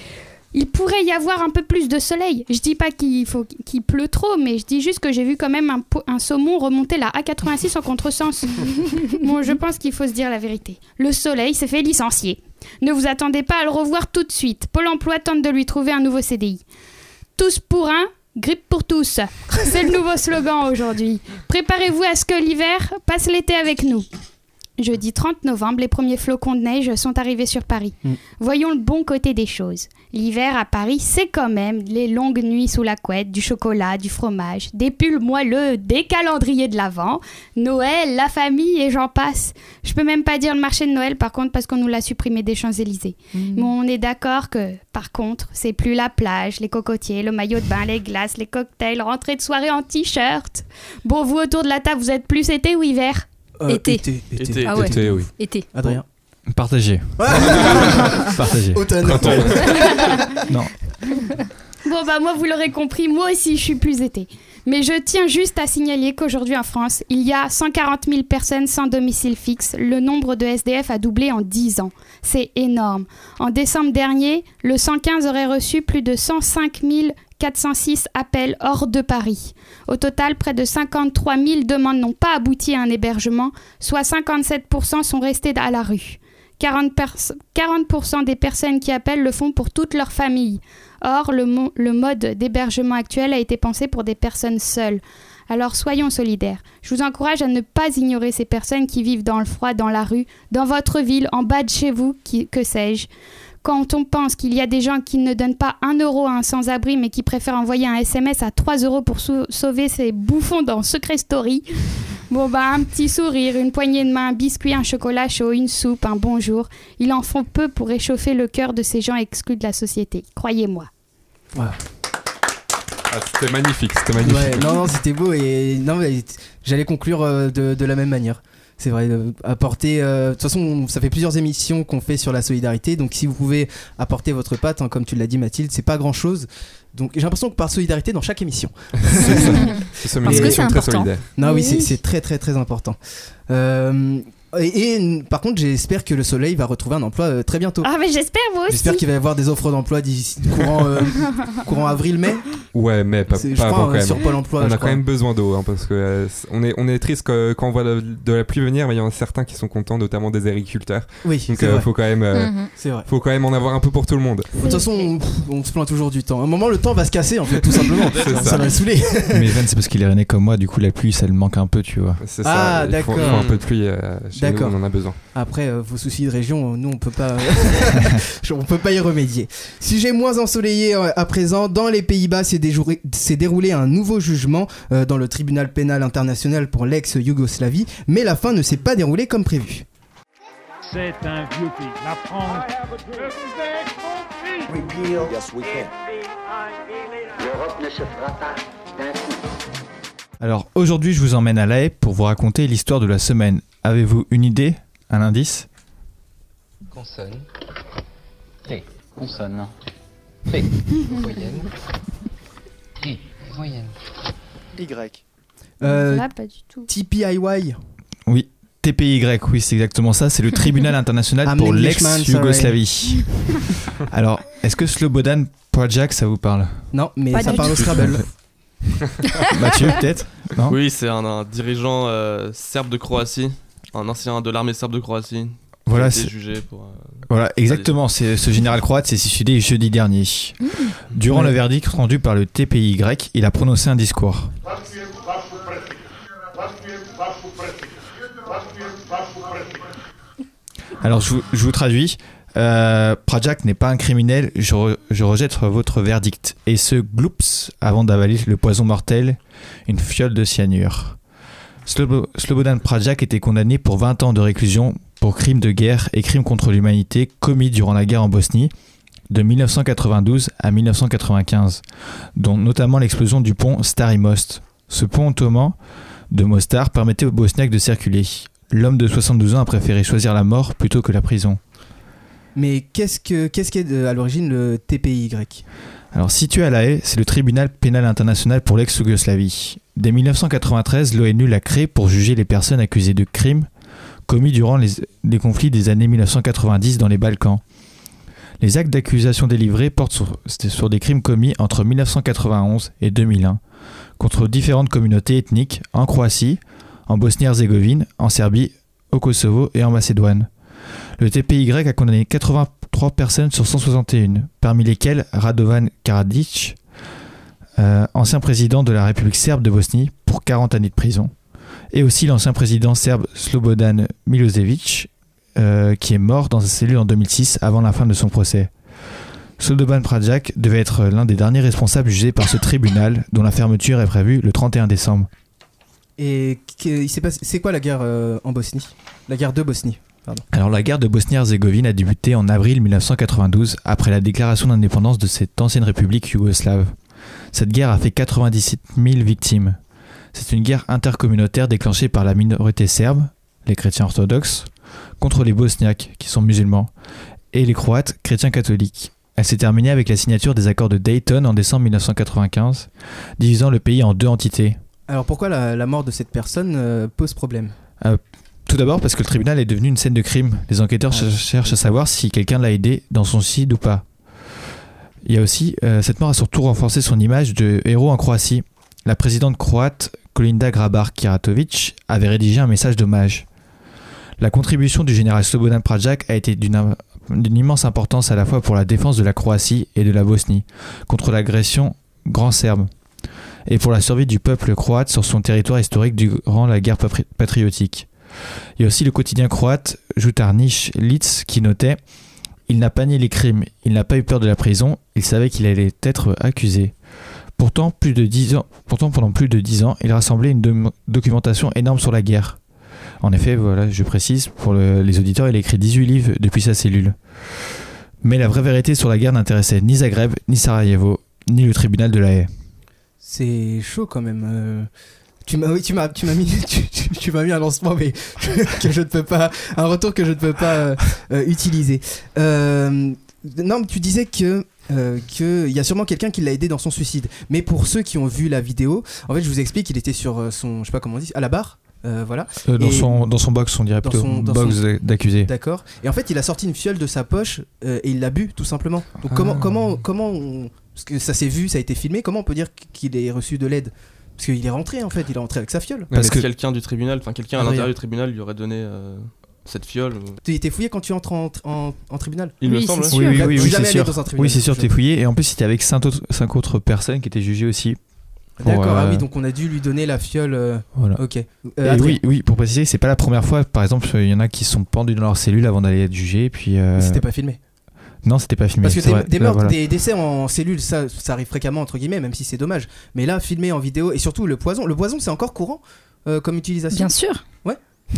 Speaker 6: Il pourrait y avoir un peu plus de soleil. Je dis pas qu'il faut qu'il pleut trop, mais je dis juste que j'ai vu quand même un, un saumon remonter la A86 en contresens. (laughs) bon, je pense qu'il faut se dire la vérité. Le soleil s'est fait licencier. Ne vous attendez pas à le revoir tout de suite. Pôle emploi tente de lui trouver un nouveau CDI. Tous pour un, grippe pour tous. C'est le nouveau slogan aujourd'hui. Préparez-vous à ce que l'hiver passe l'été avec nous. Jeudi 30 novembre, les premiers flocons de neige sont arrivés sur Paris.
Speaker 4: Mm.
Speaker 6: Voyons le bon côté des choses. L'hiver à Paris, c'est quand même les longues nuits sous la couette, du chocolat, du fromage, des pulls moelleux, des calendriers de l'Avent, Noël, la famille et j'en passe. Je peux même pas dire le marché de Noël par contre parce qu'on nous l'a supprimé des Champs-Élysées. Mais on est d'accord que, par contre, c'est plus la plage, les cocotiers, le maillot de bain, les glaces, les cocktails, rentrée de soirée en t-shirt. Bon, vous autour de la table, vous êtes plus été ou hiver?
Speaker 4: Euh,
Speaker 2: Été.
Speaker 4: été, été.
Speaker 3: Été.
Speaker 2: Ah ouais.
Speaker 1: Été, oui.
Speaker 2: Été.
Speaker 4: Adrien.
Speaker 5: Partagé. (laughs) Partagé.
Speaker 4: Automne. (laughs)
Speaker 5: Non.
Speaker 6: Bon bah moi vous l'aurez compris, moi aussi je suis plus été. Mais je tiens juste à signaler qu'aujourd'hui en France, il y a 140 000 personnes sans domicile fixe. Le nombre de SDF a doublé en 10 ans. C'est énorme. En décembre dernier, le 115 aurait reçu plus de 105 406 appels hors de Paris. Au total, près de 53 000 demandes n'ont pas abouti à un hébergement, soit 57% sont restées à la rue. 40%, pers- 40% des personnes qui appellent le font pour toute leur famille. Or, le, mo- le mode d'hébergement actuel a été pensé pour des personnes seules. Alors soyons solidaires. Je vous encourage à ne pas ignorer ces personnes qui vivent dans le froid, dans la rue, dans votre ville, en bas de chez vous, que sais-je. Quand on pense qu'il y a des gens qui ne donnent pas un euro à un sans-abri, mais qui préfèrent envoyer un SMS à 3 euros pour sau- sauver ces bouffons dans Secret Story, bon bah un petit sourire, une poignée de main, un biscuit, un chocolat chaud, une soupe, un bonjour, il en faut peu pour réchauffer le cœur de ces gens exclus de la société. Croyez-moi.
Speaker 1: Ah, c'était magnifique, c'était magnifique.
Speaker 4: Ouais, non, non, c'était beau et non, j'allais conclure euh, de, de la même manière. C'est vrai, euh, apporter. euh, De toute façon, ça fait plusieurs émissions qu'on fait sur la solidarité, donc si vous pouvez apporter votre patte, hein, comme tu l'as dit Mathilde, c'est pas grand chose. Donc j'ai l'impression que par solidarité dans chaque émission.
Speaker 1: C'est ça. (laughs)
Speaker 2: Parce que c'est important.
Speaker 1: solidaire.
Speaker 4: Non, oui, c'est très très très important. Euh, et, et, par contre, j'espère que le soleil va retrouver un emploi euh, très bientôt.
Speaker 6: Ah mais j'espère moi aussi.
Speaker 4: J'espère qu'il va y avoir des offres d'emploi d'ici courant, euh, (laughs) courant avril-mai.
Speaker 1: Ouais, mais pas, pas
Speaker 4: crois,
Speaker 1: avant
Speaker 4: hein,
Speaker 1: quand même.
Speaker 4: sur Pôle emploi.
Speaker 1: on
Speaker 4: je
Speaker 1: a
Speaker 4: crois.
Speaker 1: quand même besoin d'eau, hein, parce que euh, on, est, on est triste que- quand on voit de la pluie venir, mais il y en a certains qui sont contents, notamment des agriculteurs.
Speaker 4: Oui,
Speaker 1: Donc
Speaker 4: c'est
Speaker 1: euh,
Speaker 4: vrai.
Speaker 1: faut quand même, euh,
Speaker 2: Mhm.
Speaker 1: Faut quand même en avoir un peu pour tout le monde.
Speaker 4: De toute façon, on, se plaint toujours du temps. À un moment, le temps va se casser, en fait, tout simplement. (laughs) Ça.
Speaker 1: ça.
Speaker 4: va le saouler.
Speaker 5: Mais Evan, c'est parce qu'il est né comme moi, du coup, la pluie, ça le manque un peu, tu vois.
Speaker 1: C'est
Speaker 4: Ah,
Speaker 1: ça. Il faut,
Speaker 4: d'accord.
Speaker 1: faut un peu de pluie. Euh,
Speaker 4: D'accord.
Speaker 1: on en a besoin.
Speaker 4: Après, euh, vos soucis de région, euh, nous, on peut pas, (laughs) (laughs) on peut pas y remédier. Sujet moins ensoleillé euh, à présent. Dans les Pays-Bas, s'est s'est déroulé un nouveau jugement euh, dans le tribunal pénal international pour l'ex-Yougoslavie, mais la fin ne s'est pas déroulée comme prévu.
Speaker 7: C'est un vieux pays. La France.
Speaker 8: L'Europe ne se fera pas d'un coup.
Speaker 5: Alors, aujourd'hui, je vous emmène à La Haye pour vous raconter l'histoire de la semaine. Avez-vous une idée Un indice?
Speaker 9: Consonne. Ré. Consonne. Ré. (laughs) Voyelle. Ré. Voyelle.
Speaker 4: Euh,
Speaker 6: Là pas du tout.
Speaker 4: TPIY.
Speaker 5: Oui. TPY, oui, c'est exactement ça. C'est le tribunal international (laughs) pour l'ex-Yougoslavie. Alors, est-ce que Slobodan Projak, ça vous parle?
Speaker 4: Non, mais
Speaker 2: Pas
Speaker 4: ça parle au. Scrabble. (laughs)
Speaker 5: Mathieu, peut-être? Non?
Speaker 3: Oui, c'est un, un dirigeant euh, serbe de Croatie, un ancien de l'armée serbe de Croatie.
Speaker 5: Voilà, c'est-
Speaker 3: jugé pour. euh,
Speaker 5: Voilà, exactement. C'est ce général croate s'est suicidé jeudi dernier. Durant
Speaker 4: Ouais.
Speaker 5: le verdict rendu par le TPY, il a prononcé un discours. Alors, je vous, je vous traduis. Euh, Prajak n'est pas un criminel, je, re- je rejette votre verdict. Et ce gloops avant d'avaler le poison mortel, une fiole de cyanure. Slobo- Slobodan Prajak était condamné pour 20 ans de réclusion pour crimes de guerre et crimes contre l'humanité commis durant la guerre en Bosnie de 1992 à 1995, dont notamment l'explosion du pont Stari Most. Ce pont ottoman de Mostar permettait aux Bosniaques de circuler. L'homme de 72 ans a préféré choisir la mort plutôt que la prison.
Speaker 4: Mais qu'est-ce que qu'est de- à l'origine le TPY
Speaker 5: Alors, situé à La Haye, c'est le tribunal pénal international pour l'ex-Yougoslavie. Dès 1993, l'ONU l'a créé pour juger les personnes accusées de crimes commis durant les, conflits des années 1990 dans les Balkans. Les actes d'accusation délivrés portent sur, sur des crimes commis entre 1991 et 2001 contre différentes communautés ethniques en Croatie, en Bosnie-Herzégovine, en Serbie, au Kosovo et en Macédoine. Le TPY a condamné 83 personnes sur 161, parmi lesquelles Radovan Karadzic, euh, ancien président de la République serbe de Bosnie, pour 40 années de prison, et aussi l'ancien président serbe Slobodan Milosevic, euh, qui est mort dans sa cellule en 2006 avant la fin de son procès. Slobodan Praljak devait être l'un des derniers responsables jugés par ce tribunal, dont la fermeture est prévue le 31 décembre.
Speaker 4: Et c'est quoi la guerre euh, en Bosnie? La guerre de Bosnie?
Speaker 5: Alors la guerre de Bosnie-Herzégovine a débuté en avril 1992 après la déclaration d'indépendance de cette ancienne république yougoslave. Cette guerre a fait 97 000 victimes. C'est une guerre intercommunautaire déclenchée par la minorité serbe, les chrétiens orthodoxes, contre les bosniaques, qui sont musulmans, et les croates, chrétiens catholiques. Elle s'est terminée avec la signature des accords de Dayton en décembre 1995, divisant le pays en deux entités.
Speaker 4: Alors pourquoi la, la mort de cette personne euh, pose problème?
Speaker 5: Tout d'abord parce que le tribunal est devenu une scène de crime. Les enquêteurs ch- cherchent à savoir si quelqu'un l'a aidé dans son suicide ou pas. Il y a aussi, euh, cette mort a surtout renforcé son image de héros en Croatie. La présidente croate Kolinda Grabar-Kiratovich avait rédigé un message d'hommage. La contribution du général Slobodan Praljak a été d'une im- d'une immense importance à la fois pour la défense de la Croatie et de la Bosnie contre l'agression grand serbe et pour la survie du peuple croate sur son territoire historique durant la guerre patri- patriotique. Il y a aussi le quotidien croate Jutarnich Litz qui notait Il n'a pas nié les crimes, il n'a pas eu peur de la prison, il savait qu'il allait être accusé. Pourtant, plus de 10 ans, pourtant, pendant plus de dix ans, il rassemblait une documentation énorme sur la guerre. En effet, voilà, je précise, pour le- les auditeurs, il a écrit 18 livres depuis sa cellule. Mais la vraie vérité sur la guerre n'intéressait ni Zagreb, ni Sarajevo, ni le tribunal de la haie.
Speaker 4: C'est chaud quand même. euh. Tu m'as, oui, tu m'as, tu m'as mis, (laughs) tu, tu- tu m'as mis un lancement, mais (laughs) que je ne peux pas, un retour que je ne peux pas euh, euh, utiliser. Euh, non, mais tu disais que euh, que il y a sûrement quelqu'un qui l'a aidé dans son suicide. Mais pour ceux qui ont vu la vidéo, en fait, je vous explique, il était sur son, je sais pas comment on dit, à la barre, euh, voilà.
Speaker 5: Euh, dans, son, dans son box, on dirait
Speaker 4: Dans
Speaker 5: plutôt.
Speaker 4: son-
Speaker 5: box
Speaker 4: son-
Speaker 5: d'accusé.
Speaker 4: D'accord. Et en fait, il a sorti une fiole de sa poche et il l'a bu tout simplement. Donc comment
Speaker 5: Ah.
Speaker 4: comment comment on... parce que ça s'est vu, ça a été filmé. Comment on peut dire qu'il ait reçu de l'aide? Parce qu'il est rentré en fait, il est rentré avec sa fiole.
Speaker 3: Parce que
Speaker 5: que-
Speaker 3: quelqu'un du tribunal, enfin quelqu'un à l'intérieur du tribunal lui aurait donné euh, cette fiole.
Speaker 4: t'es fouillé quand tu entres en, en- en tribunal
Speaker 3: Il me
Speaker 2: Oui,
Speaker 3: semble.
Speaker 2: c'est
Speaker 3: ouais.
Speaker 2: sûr.
Speaker 5: Oui, c'est
Speaker 4: allé
Speaker 5: sûr. Oui, c'est sûr, t'es fouillé. Et en plus, c'était avec cinq autres, cinq autres personnes qui étaient jugées aussi.
Speaker 4: D'accord. Ah
Speaker 5: euh,
Speaker 4: oui, donc on a dû lui donner la fiole. euh,
Speaker 5: Voilà.
Speaker 4: Ok. Euh,
Speaker 5: Et oui, oui, pour préciser, c'est pas la première fois. Par exemple, il y en a qui sont pendus dans leur cellule avant d'aller être jugés. Puis euh,
Speaker 4: Mais C'était pas filmé.
Speaker 5: Non, c'était pas filmé.
Speaker 4: Parce que des, des meurtres,
Speaker 5: voilà.
Speaker 4: des décès en cellule, ça, ça arrive fréquemment entre guillemets, même si c'est dommage. Mais là, filmé en vidéo et surtout le poison, le poison c'est encore courant euh, comme utilisation.
Speaker 2: Bien sûr.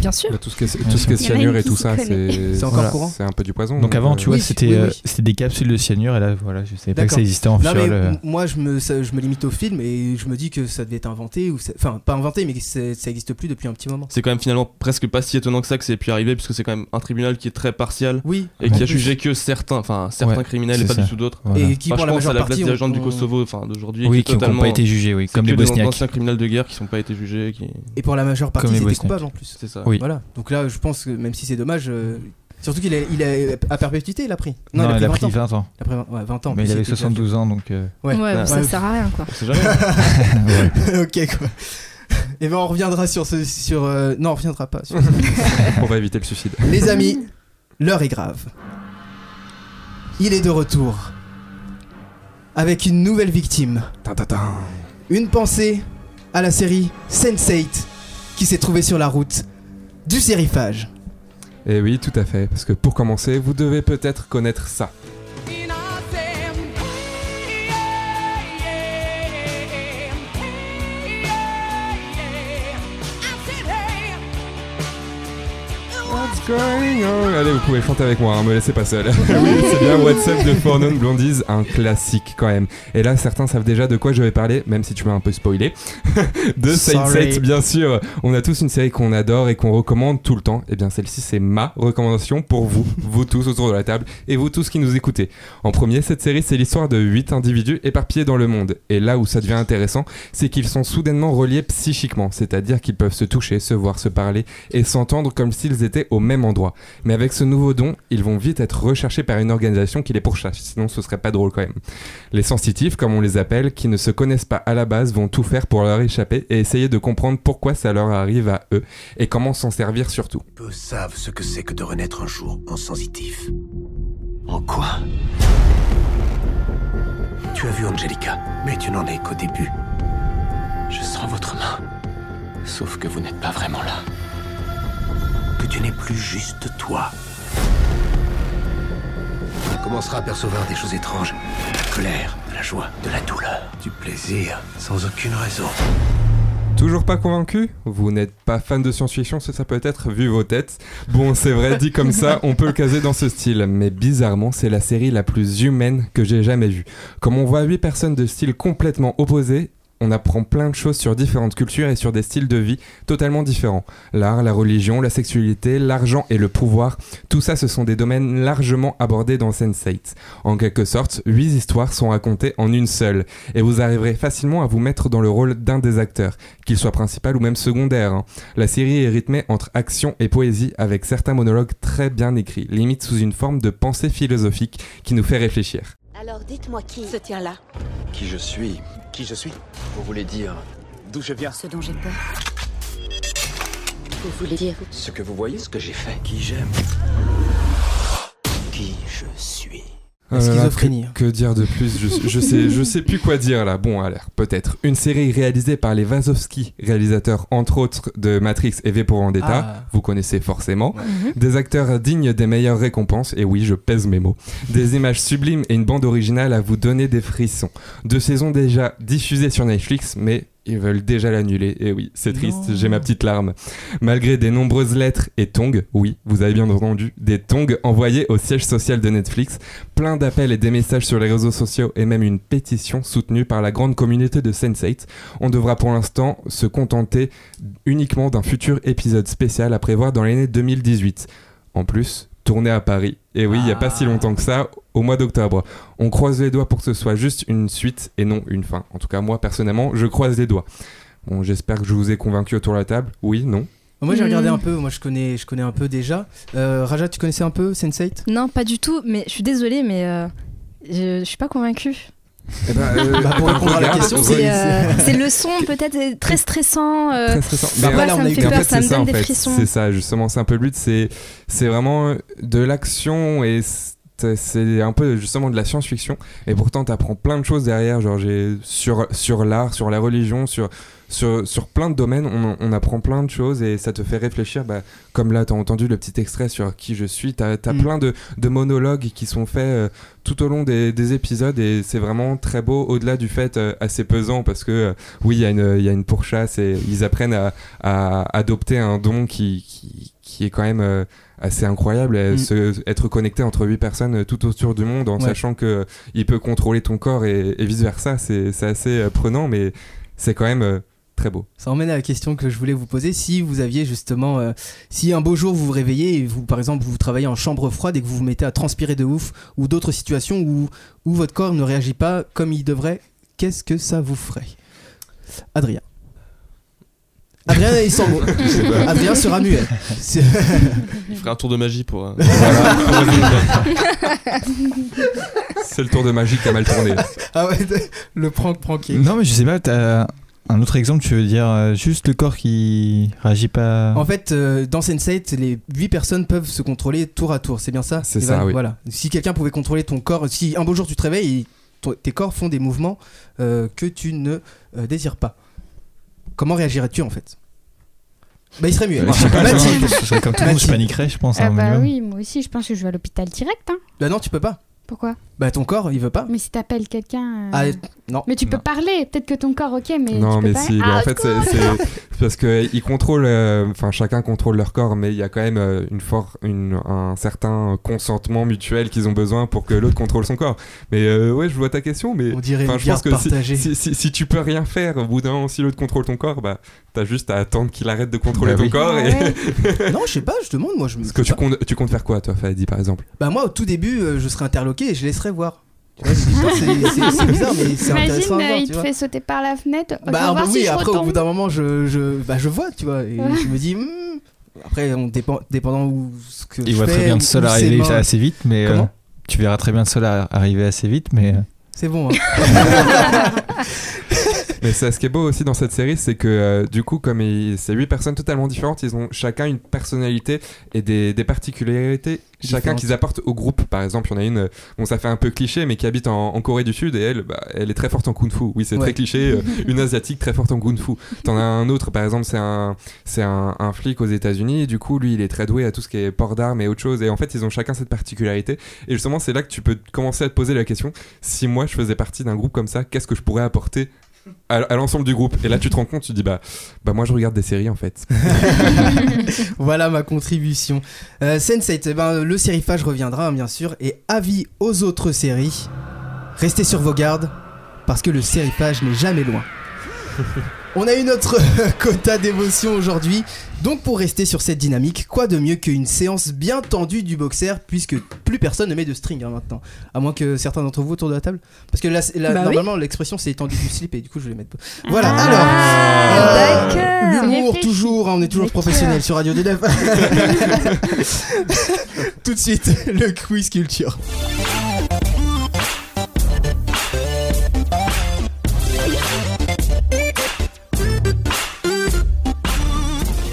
Speaker 2: Bien sûr.
Speaker 1: Bah, tout ce qui est, tout ce qui cyanure et tout ça, c'est
Speaker 4: C'est encore
Speaker 1: voilà,
Speaker 4: courant.
Speaker 1: C'est un peu du poison.
Speaker 5: Donc avant, tu
Speaker 1: euh,
Speaker 5: vois,
Speaker 4: Oui,
Speaker 5: c'était
Speaker 4: oui,
Speaker 5: euh,
Speaker 4: oui.
Speaker 5: c'était des capsules de cyanure. Et là, voilà, je savais pas que ça existait en
Speaker 4: Non mais
Speaker 5: euh.
Speaker 4: moi je me, ça- je me limite au film et je me dis que ça devait être inventé ou enfin pas inventé mais que ça existe plus depuis un petit moment.
Speaker 3: C'est quand même finalement presque pas si étonnant que ça que c'est pu arriver, puisque c'est quand même un tribunal qui est très partial
Speaker 4: Oui.
Speaker 3: et qui a jugé que certains, enfin certains
Speaker 5: Ouais,
Speaker 3: criminels et pas
Speaker 5: ça.
Speaker 3: du tout d'autres.
Speaker 4: Et qui pour la majeure
Speaker 3: la place
Speaker 4: partie
Speaker 3: des gens du Kosovo, enfin d'aujourd'hui,
Speaker 5: oui,
Speaker 3: qui
Speaker 5: n'ont pas été jugés, oui, comme les
Speaker 3: des
Speaker 5: Bosniaques.
Speaker 3: anciens criminels de guerre qui sont pas été jugés.
Speaker 4: Et pour la majeure partie
Speaker 5: Comme les
Speaker 4: c'était
Speaker 5: Bosniaques.
Speaker 4: coupable en plus.
Speaker 3: C'est ça.
Speaker 5: Oui.
Speaker 4: Voilà. Donc là je pense que même si c'est dommage, euh, surtout qu'il est, il est à perpétuité il a pris.
Speaker 5: Non, il a pris
Speaker 4: 20 ans.
Speaker 5: 20 ans.
Speaker 4: Il a pris 20, ouais, 20 ans.
Speaker 5: Mais il avait
Speaker 4: déjà
Speaker 5: 72 ans, donc. euh,
Speaker 4: Ouais.
Speaker 2: Ouais,
Speaker 3: Ouais.
Speaker 2: ça sert à rien quoi.
Speaker 3: On sait jamais.
Speaker 5: ouais. (laughs)
Speaker 4: ok quoi. Et ben on reviendra sur ce sur euh, non on reviendra pas. sur- (laughs)
Speaker 1: On va éviter le suicide.
Speaker 4: Les amis, l'heure est grave. Il est de retour avec une nouvelle victime. Une pensée à la série Sense8 qui s'est trouvée sur la route du sérifage.
Speaker 1: Et oui, tout à fait. Parce que pour commencer, vous devez peut-être connaître ça. Going on? Allez, vous pouvez chanter avec moi, hein, me laissez pas seul. oui, (laughs) c'est bien WhatsApp de Four Non Blondies, un classique quand même. Et là, certains savent déjà de quoi je vais parler, même si tu m'as un peu spoilé. (laughs) de Saint
Speaker 4: Sorry.
Speaker 1: 7, bien sûr. On a tous une série qu'on adore et qu'on recommande tout le temps. Et bien, celle-ci, c'est ma recommandation pour vous, vous tous autour de la table et vous tous qui nous écoutez. En premier, cette série, c'est l'histoire de 8 individus éparpillés dans le monde. Et là où ça devient intéressant, c'est qu'ils sont soudainement reliés psychiquement, c'est-à-dire qu'ils peuvent se toucher, se voir, se parler et s'entendre comme s'ils étaient au même même endroit. Mais avec ce nouveau don, ils vont vite être recherchés par une organisation qui les pourchasse, sinon ce serait pas drôle quand même. Les sensitifs, comme on les appelle, qui ne se connaissent pas à la base, vont tout faire pour leur échapper et essayer de comprendre pourquoi ça leur arrive à eux et comment s'en servir surtout.
Speaker 10: Peu savent ce que c'est que de renaître un jour en sensitif. En quoi? Tu as vu Angelica, mais tu n'en es qu'au début.
Speaker 9: Je sens votre main. Sauf que vous n'êtes pas vraiment là.
Speaker 10: Tu n'es plus juste toi. Tu commenceras à percevoir des choses étranges. De la colère, de la joie, de la douleur, du plaisir, sans aucune raison.
Speaker 1: Toujours pas convaincu? Vous n'êtes pas fan de science-fiction, ça, ça peut être vu vos têtes. Bon, c'est vrai, dit comme ça, on peut le caser dans ce style. Mais bizarrement, c'est la série la plus humaine que j'ai jamais vue. Comme on voit 8 personnes de styles complètement opposés, on apprend plein de choses sur différentes cultures et sur des styles de vie totalement différents. L'art, la religion, la sexualité, l'argent et le pouvoir, tout ça ce sont des domaines largement abordés dans Sense8. En quelque sorte, 8 histoires sont racontées en une seule, et vous arriverez facilement à vous mettre dans le rôle d'un des acteurs, qu'il soit principal ou même secondaire. hein. La série est rythmée entre action et poésie avec certains monologues très bien écrits, limite sous une forme de pensée philosophique qui nous fait réfléchir.
Speaker 11: Alors dites-moi qui se tient là.
Speaker 9: Qui je suis
Speaker 10: Qui je suis
Speaker 9: Vous voulez dire
Speaker 10: D'où je viens
Speaker 11: Ce dont j'ai peur. Vous voulez dire
Speaker 9: ce que vous voyez
Speaker 10: Ce que j'ai fait Qui j'aime Qui je suis
Speaker 4: La
Speaker 1: là,
Speaker 4: schizophrénie.
Speaker 1: que, que dire de plus je, je sais, je sais plus quoi dire là. Bon, alors peut-être une série réalisée par les Wazowski, réalisateurs entre autres de Matrix et V pour Vendetta.
Speaker 4: Ah.
Speaker 1: Vous connaissez forcément.
Speaker 2: Mhm.
Speaker 1: Des acteurs dignes des meilleures récompenses. Et oui, je pèse mes mots. Des images sublimes et une bande originale à vous donner des frissons. Deux saisons déjà diffusées sur Netflix, mais ils veulent déjà l'annuler. Et oui, c'est triste. J'ai ma petite larme. Malgré des nombreuses lettres et tongs, oui, vous avez bien entendu, des tongs envoyés au siège social de Netflix, plein d'appels et des messages sur les réseaux sociaux et même une pétition soutenue par la grande communauté de Sense8, on devra pour l'instant se contenter uniquement d'un futur épisode spécial à prévoir dans l'année 2018. En plus, tourné à Paris. Et oui, il n'y a pas si longtemps que ça, au mois d'octobre. On croise les doigts pour que ce soit juste une suite et non une fin. En tout cas, moi, personnellement, je croise les doigts. Bon, j'espère que je vous ai convaincu autour de la table. Oui, non
Speaker 4: Moi j'ai regardé
Speaker 2: Hmm.
Speaker 4: un peu, moi je connais, je connais un peu déjà. Euh, Raja, tu connaissais un peu Sense8
Speaker 2: Non, pas du tout, mais je suis désolée, mais euh, je, je suis pas convaincue.
Speaker 1: Eh ben, euh,
Speaker 4: Bah, pour répondre à la question,
Speaker 2: C'est euh, c'est le son peut-être très stressant. euh,
Speaker 1: Très stressant.
Speaker 4: Bah, là,
Speaker 2: ça
Speaker 4: a
Speaker 2: me fait
Speaker 1: en
Speaker 2: peur,
Speaker 1: fait,
Speaker 2: ça
Speaker 1: c'est
Speaker 2: me
Speaker 1: ça,
Speaker 2: donne des frissons.
Speaker 1: C'est ça, justement, c'est un peu le but. C'est, vraiment de l'action et c'est, c'est un peu justement de la science-fiction. Et pourtant, t'apprends plein de choses derrière, genre j'ai sur sur l'art, sur la religion, sur sur, sur plein de domaines, on, on apprend plein de choses et ça te fait réfléchir. Bah, comme là, t'as entendu le petit extrait sur qui je suis. T'as as
Speaker 4: Mm.
Speaker 1: plein de, de monologues qui sont faits euh, tout au long des, des épisodes et c'est vraiment très beau. Au-delà du fait euh, assez pesant parce que euh, oui, il y a une y a une pourchasse et ils apprennent à, à adopter un don qui qui, qui est quand même assez incroyable, et
Speaker 4: Mm.
Speaker 1: se- être connecté entre huit personnes tout autour du monde en
Speaker 4: Ouais.
Speaker 1: sachant que il peut contrôler ton corps et, vice versa. C'est assez prenant, mais c'est quand même très beau.
Speaker 4: Ça emmène à la question que je voulais vous poser. Si vous aviez justement, euh, si un beau jour vous vous réveillez et vous, par exemple, vous travaillez en chambre froide et que vous vous mettez à transpirer de ouf, ou d'autres situations où, où votre corps ne réagit pas comme il devrait, qu'est-ce que ça vous ferait? Adrien. (laughs) Adrien, il s'en mots. Adrien sera muet. (laughs)
Speaker 3: Il ferait un tour de magie pour. euh,
Speaker 1: c'est le tour de magie qui a mal tourné.
Speaker 4: ah ouais, le prank pranké.
Speaker 5: Non, mais je sais pas, t'as un autre exemple, tu veux dire euh, juste le corps qui réagit pas.
Speaker 4: En fait, euh, dans Sense8, les 8 personnes peuvent se contrôler tour à tour, c'est bien ça
Speaker 1: C'est ça, oui.
Speaker 4: Voilà. Si quelqu'un pouvait contrôler ton corps, si un beau jour tu te réveilles tes corps font des mouvements euh, que tu ne euh, désires pas, comment réagirais-tu en fait? Bah, il serait mieux.
Speaker 5: Je sais pas,
Speaker 4: Mathilde.
Speaker 5: je, je serais comme tout le monde, je paniquerais, je pense.
Speaker 6: Ah bah
Speaker 5: minimum.
Speaker 6: oui, moi aussi, je pense que je vais à l'hôpital direct. Hein.
Speaker 4: Bah non, tu peux pas.
Speaker 6: Pourquoi?
Speaker 4: Bah ton corps, il veut pas.
Speaker 6: Mais si t'appelles quelqu'un. euh,
Speaker 4: Ah, non.
Speaker 6: Mais tu peux
Speaker 1: Non.
Speaker 6: parler, peut-être que ton corps, ok, mais.
Speaker 1: non,
Speaker 6: tu peux
Speaker 1: mais
Speaker 6: pas...
Speaker 1: si, mais
Speaker 6: Ah,
Speaker 1: en fait, c'est c'est- (laughs) c'est parce qu'ils contrôlent, euh, enfin, chacun contrôle leur corps, mais il y a quand même euh, une for- une, un certain consentement mutuel qu'ils ont besoin pour que l'autre contrôle son corps. Mais euh, ouais, je vois ta question, mais
Speaker 4: On dirait une
Speaker 1: je pense que si, si, si- si tu peux rien faire, au bout d'un moment, si l'autre contrôle ton corps, bah, t'as juste à attendre qu'il arrête de contrôler
Speaker 5: Bah
Speaker 1: ton
Speaker 5: oui.
Speaker 1: corps.
Speaker 6: Ah
Speaker 1: et... (laughs)
Speaker 4: non, je sais pas, je te demande, moi je me.
Speaker 1: Est-ce que tu comptes, tu comptes faire quoi, toi, Fadi, par exemple?
Speaker 4: Bah moi, au tout début, euh, je serais interloqué et je laisserais voir. Tu vois, je dis, putain, c'est- c'est c'est (laughs) bizarre, mais c'est intéressant
Speaker 6: Imagine,
Speaker 4: à voir.
Speaker 6: il
Speaker 4: tu
Speaker 6: te
Speaker 4: vois.
Speaker 6: fait sauter par la fenêtre.
Speaker 4: Bah
Speaker 6: voir
Speaker 4: oui,
Speaker 6: si
Speaker 4: après au bout d'un moment je, je, bah, je vois, tu vois, et
Speaker 6: Ouais.
Speaker 4: je me dis, hmm, Après, on dépend, dépendant où ce que
Speaker 5: Il
Speaker 4: je
Speaker 5: voit
Speaker 4: fais,
Speaker 5: très bien le sol arriver assez vite, mais euh, tu verras très bien le sol ar- arriver assez vite, mais. euh,
Speaker 4: C'est bon. hein. (laughs) (laughs)
Speaker 1: Mais ça, ce qui est beau aussi dans cette série, c'est que euh, du coup, comme c'est huit personnes totalement différentes, ils ont chacun une personnalité et des, des particularités, chacun qu'ils apportent au groupe. Par exemple, il y en a une, euh, bon, ça fait un peu cliché, mais qui habite en, en Corée du Sud et elle, bah, elle est très forte en kung-fu. Oui, c'est
Speaker 4: Ouais.
Speaker 1: très cliché, euh, (laughs) une asiatique très forte en kung-fu. T'en as un autre, par exemple, c'est un, c'est un, un flic aux États-Unis et du coup, lui, il est très doué à tout ce qui est port d'armes et autre chose. Et en fait, ils ont chacun cette particularité. Et justement, c'est là que tu peux commencer à te poser la question si moi, je faisais partie d'un groupe comme ça, qu'est-ce que je pourrais apporter à, à l'ensemble du groupe. Et là, tu te rends compte, tu te dis, bah, bah moi, je regarde des séries en fait. (laughs) (laughs)
Speaker 4: voilà ma contribution. Euh, Sense8, eh ben, le sérifage reviendra, hein, bien sûr. Et avis aux autres séries, restez sur vos gardes, parce que le sérifage n'est jamais loin. (laughs) On a eu notre (laughs) quota d'émotion aujourd'hui, donc pour rester sur cette dynamique, quoi de mieux qu'une séance bien tendue du boxer, puisque plus personne ne met de string hein, maintenant, à moins que certains d'entre vous autour de la table, parce que là,
Speaker 2: Bah oui.
Speaker 4: normalement l'expression c'est étendu du slip et du coup je vais mettre. Voilà.
Speaker 2: Ah,
Speaker 4: alors, euh, l'humour toujours, hein, on est toujours professionnel sur Radio Dédef. (laughs) Tout de suite le quiz culture.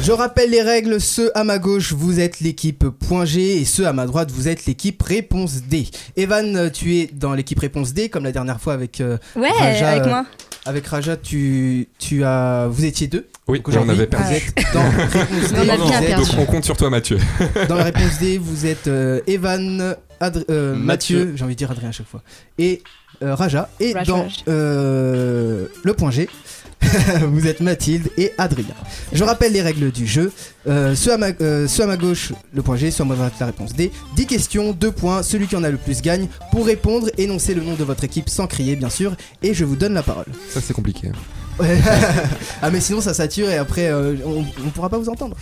Speaker 4: Je rappelle les règles, ceux à ma gauche vous êtes l'équipe point G et ceux à ma droite vous êtes l'équipe réponse D. Evan, tu es dans l'équipe réponse D comme la dernière fois avec euh,
Speaker 2: Ouais,
Speaker 4: Raja,
Speaker 2: avec
Speaker 4: euh,
Speaker 2: moi.
Speaker 4: avec Raja, tu, tu as vous étiez deux.
Speaker 1: Oui,
Speaker 4: Donc
Speaker 1: on avait
Speaker 4: vous
Speaker 1: perdu.
Speaker 4: êtes dans (laughs) réponse D.
Speaker 6: On a
Speaker 4: vous
Speaker 6: bien
Speaker 4: êtes-
Speaker 6: perdu.
Speaker 1: Donc on compte sur toi, Mathieu. (laughs)
Speaker 4: dans la réponse D, vous êtes euh, Evan, Adr- euh, Mathieu,
Speaker 3: Mathieu.
Speaker 4: j'ai envie de dire Adrien à chaque fois, et euh, Raja. Et dans euh, le point G, (laughs) vous êtes Mathilde et Adrien. Je rappelle les règles du jeu. Euh, ceux, à ma, euh, ceux à ma gauche, le point G, ceux à ma droite, la réponse D. 10 questions, 2 points. Celui qui en a le plus gagne. Pour répondre, énoncez le nom de votre équipe sans crier, bien sûr, et je vous donne la parole.
Speaker 1: Ça, c'est compliqué.
Speaker 4: Ouais. (laughs) ah mais sinon ça sature et après euh, on, on pourra pas vous entendre.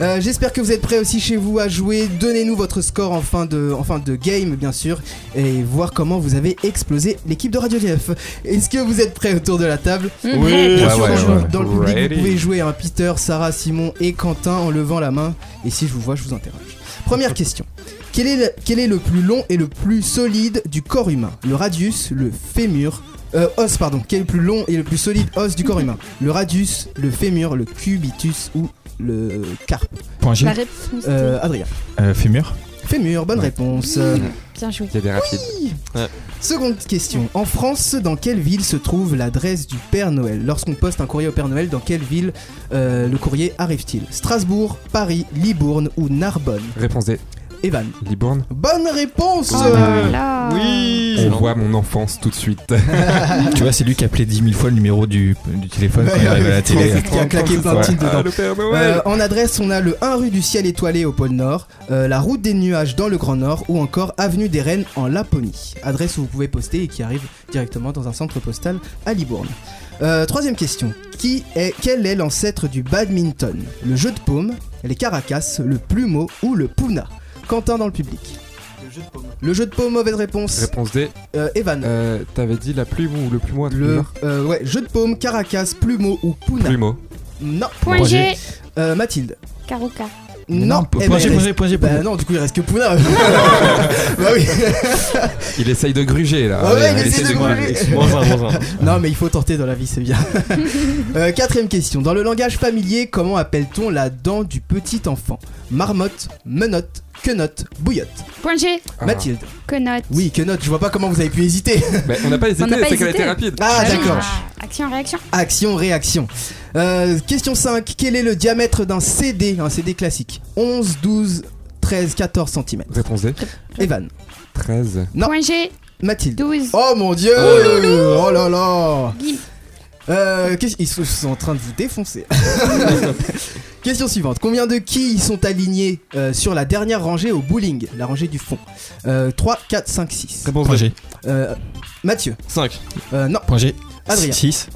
Speaker 4: Euh, J'espère que vous êtes prêts aussi chez vous à jouer. Donnez-nous votre score en fin de, en fin de game bien sûr et voir comment vous avez explosé l'équipe de Radio DF. Est-ce que vous êtes prêts autour de la table?
Speaker 2: Mhm.
Speaker 3: Oui.
Speaker 4: Bien sûr,
Speaker 1: ouais,
Speaker 4: dans, le-
Speaker 1: ouais.
Speaker 4: dans le public
Speaker 1: Ready.
Speaker 4: vous pouvez jouer à Peter, Sarah, Simon et Quentin en levant la main et si je vous vois je vous interroge. Première question. Quel est, le, quel est le plus long et le plus solide du corps humain? Le radius, le fémur, euh, os pardon. Quel est le plus long et le plus solide os du corps humain? Le radius, le fémur, le cubitus ou le carpe?
Speaker 5: Point G.
Speaker 2: La réponse.
Speaker 4: euh, Adrien.
Speaker 5: Euh, fémur.
Speaker 4: Fémur, bonne réponse. Euh,
Speaker 6: Bien joué.
Speaker 1: Il y a des rapides.
Speaker 4: Seconde question. En France, dans quelle ville se trouve l'adresse du Père Noël? Lorsqu'on poste un courrier au Père Noël, dans quelle ville euh, le courrier arrive-t-il? Strasbourg, Paris, Libourne ou Narbonne?
Speaker 1: Réponse D.
Speaker 4: Evan.
Speaker 1: Libourne.
Speaker 4: Bonne réponse
Speaker 6: Oh là là.
Speaker 3: Oui.
Speaker 1: On voit mon enfance tout de suite. (laughs)
Speaker 5: tu vois, c'est lui qui appelait 10 000 fois le numéro du, du téléphone quand il arrive à la télé. (laughs)
Speaker 4: Qui a claqué plein de
Speaker 5: Ouais.
Speaker 4: titres dedans.
Speaker 1: Ah,
Speaker 4: Euh, en adresse, on a le 1 rue du ciel étoilé au pôle Nord, euh, la route des nuages dans le Grand Nord ou encore avenue des Rennes en Laponie. Adresse où vous pouvez poster et qui arrive directement dans un centre postal à Libourne. Euh, troisième question. Qui est, quel est l'ancêtre du badminton? Le jeu de paume, les caracas, le plumeau ou le puna Quentin dans le public. Le jeu de paume. mauvaise réponse.
Speaker 1: Réponse D.
Speaker 4: Euh, Evan.
Speaker 1: Euh, T'avais dit la plume ou le plumeau
Speaker 4: le euh, ouais, jeu de paume, caracas, plumeau ou puna
Speaker 1: Plumeau.
Speaker 4: Non.
Speaker 6: Point G.
Speaker 4: Euh, Mathilde.
Speaker 6: Caroca.
Speaker 4: Non. Eh ben,
Speaker 5: G,
Speaker 4: il
Speaker 5: point
Speaker 4: reste-
Speaker 5: G, point G,
Speaker 4: Bah non, du coup il reste que Pouna. (laughs) bah oui.
Speaker 1: Il essaye de gruger là.
Speaker 4: Ouais, ouais, il
Speaker 1: il
Speaker 4: essaie
Speaker 1: essaye
Speaker 4: de
Speaker 1: de
Speaker 4: gruger.
Speaker 1: gruger.
Speaker 3: Moins un, moins un.
Speaker 4: Non, mais il faut tenter dans la vie, c'est bien. (laughs) Euh, quatrième question. Dans le langage familier, comment appelle-t-on la dent du petit enfant? Marmotte, menotte, quenotte, bouillotte.
Speaker 6: Point G.
Speaker 1: Ah.
Speaker 4: Mathilde.
Speaker 6: Quenotte.
Speaker 4: Oui, quenotte, je vois pas comment vous avez pu hésiter.
Speaker 1: Bah, on n'a pas hésité,
Speaker 2: n'a pas
Speaker 1: c'est qu'elle
Speaker 2: hésité.
Speaker 1: était rapide.
Speaker 4: Ah, d'accord.
Speaker 6: Ah, Action, réaction.
Speaker 4: Action, réaction. Euh, question 5. Quel est le diamètre d'un CD, un CD classique? 11, 12, 13, 14 cm.
Speaker 1: Réponse D.
Speaker 4: Evan.
Speaker 1: 13.
Speaker 4: Non.
Speaker 6: Point G.
Speaker 4: Mathilde.
Speaker 6: 12.
Speaker 4: Oh mon dieu
Speaker 6: Oh
Speaker 4: Oh là là
Speaker 6: Guy.
Speaker 4: Euh, ils sont, en train de vous défoncer. (laughs) Question suivante. Combien de quilles sont alignés euh, sur la dernière rangée au bowling La rangée du fond? Euh, 3, 4, 5, 6.
Speaker 3: Réponse
Speaker 5: Point. G.
Speaker 4: Euh, Mathieu.
Speaker 3: 5.
Speaker 4: Euh, non.
Speaker 5: Point G.
Speaker 4: Adrien.
Speaker 5: 6.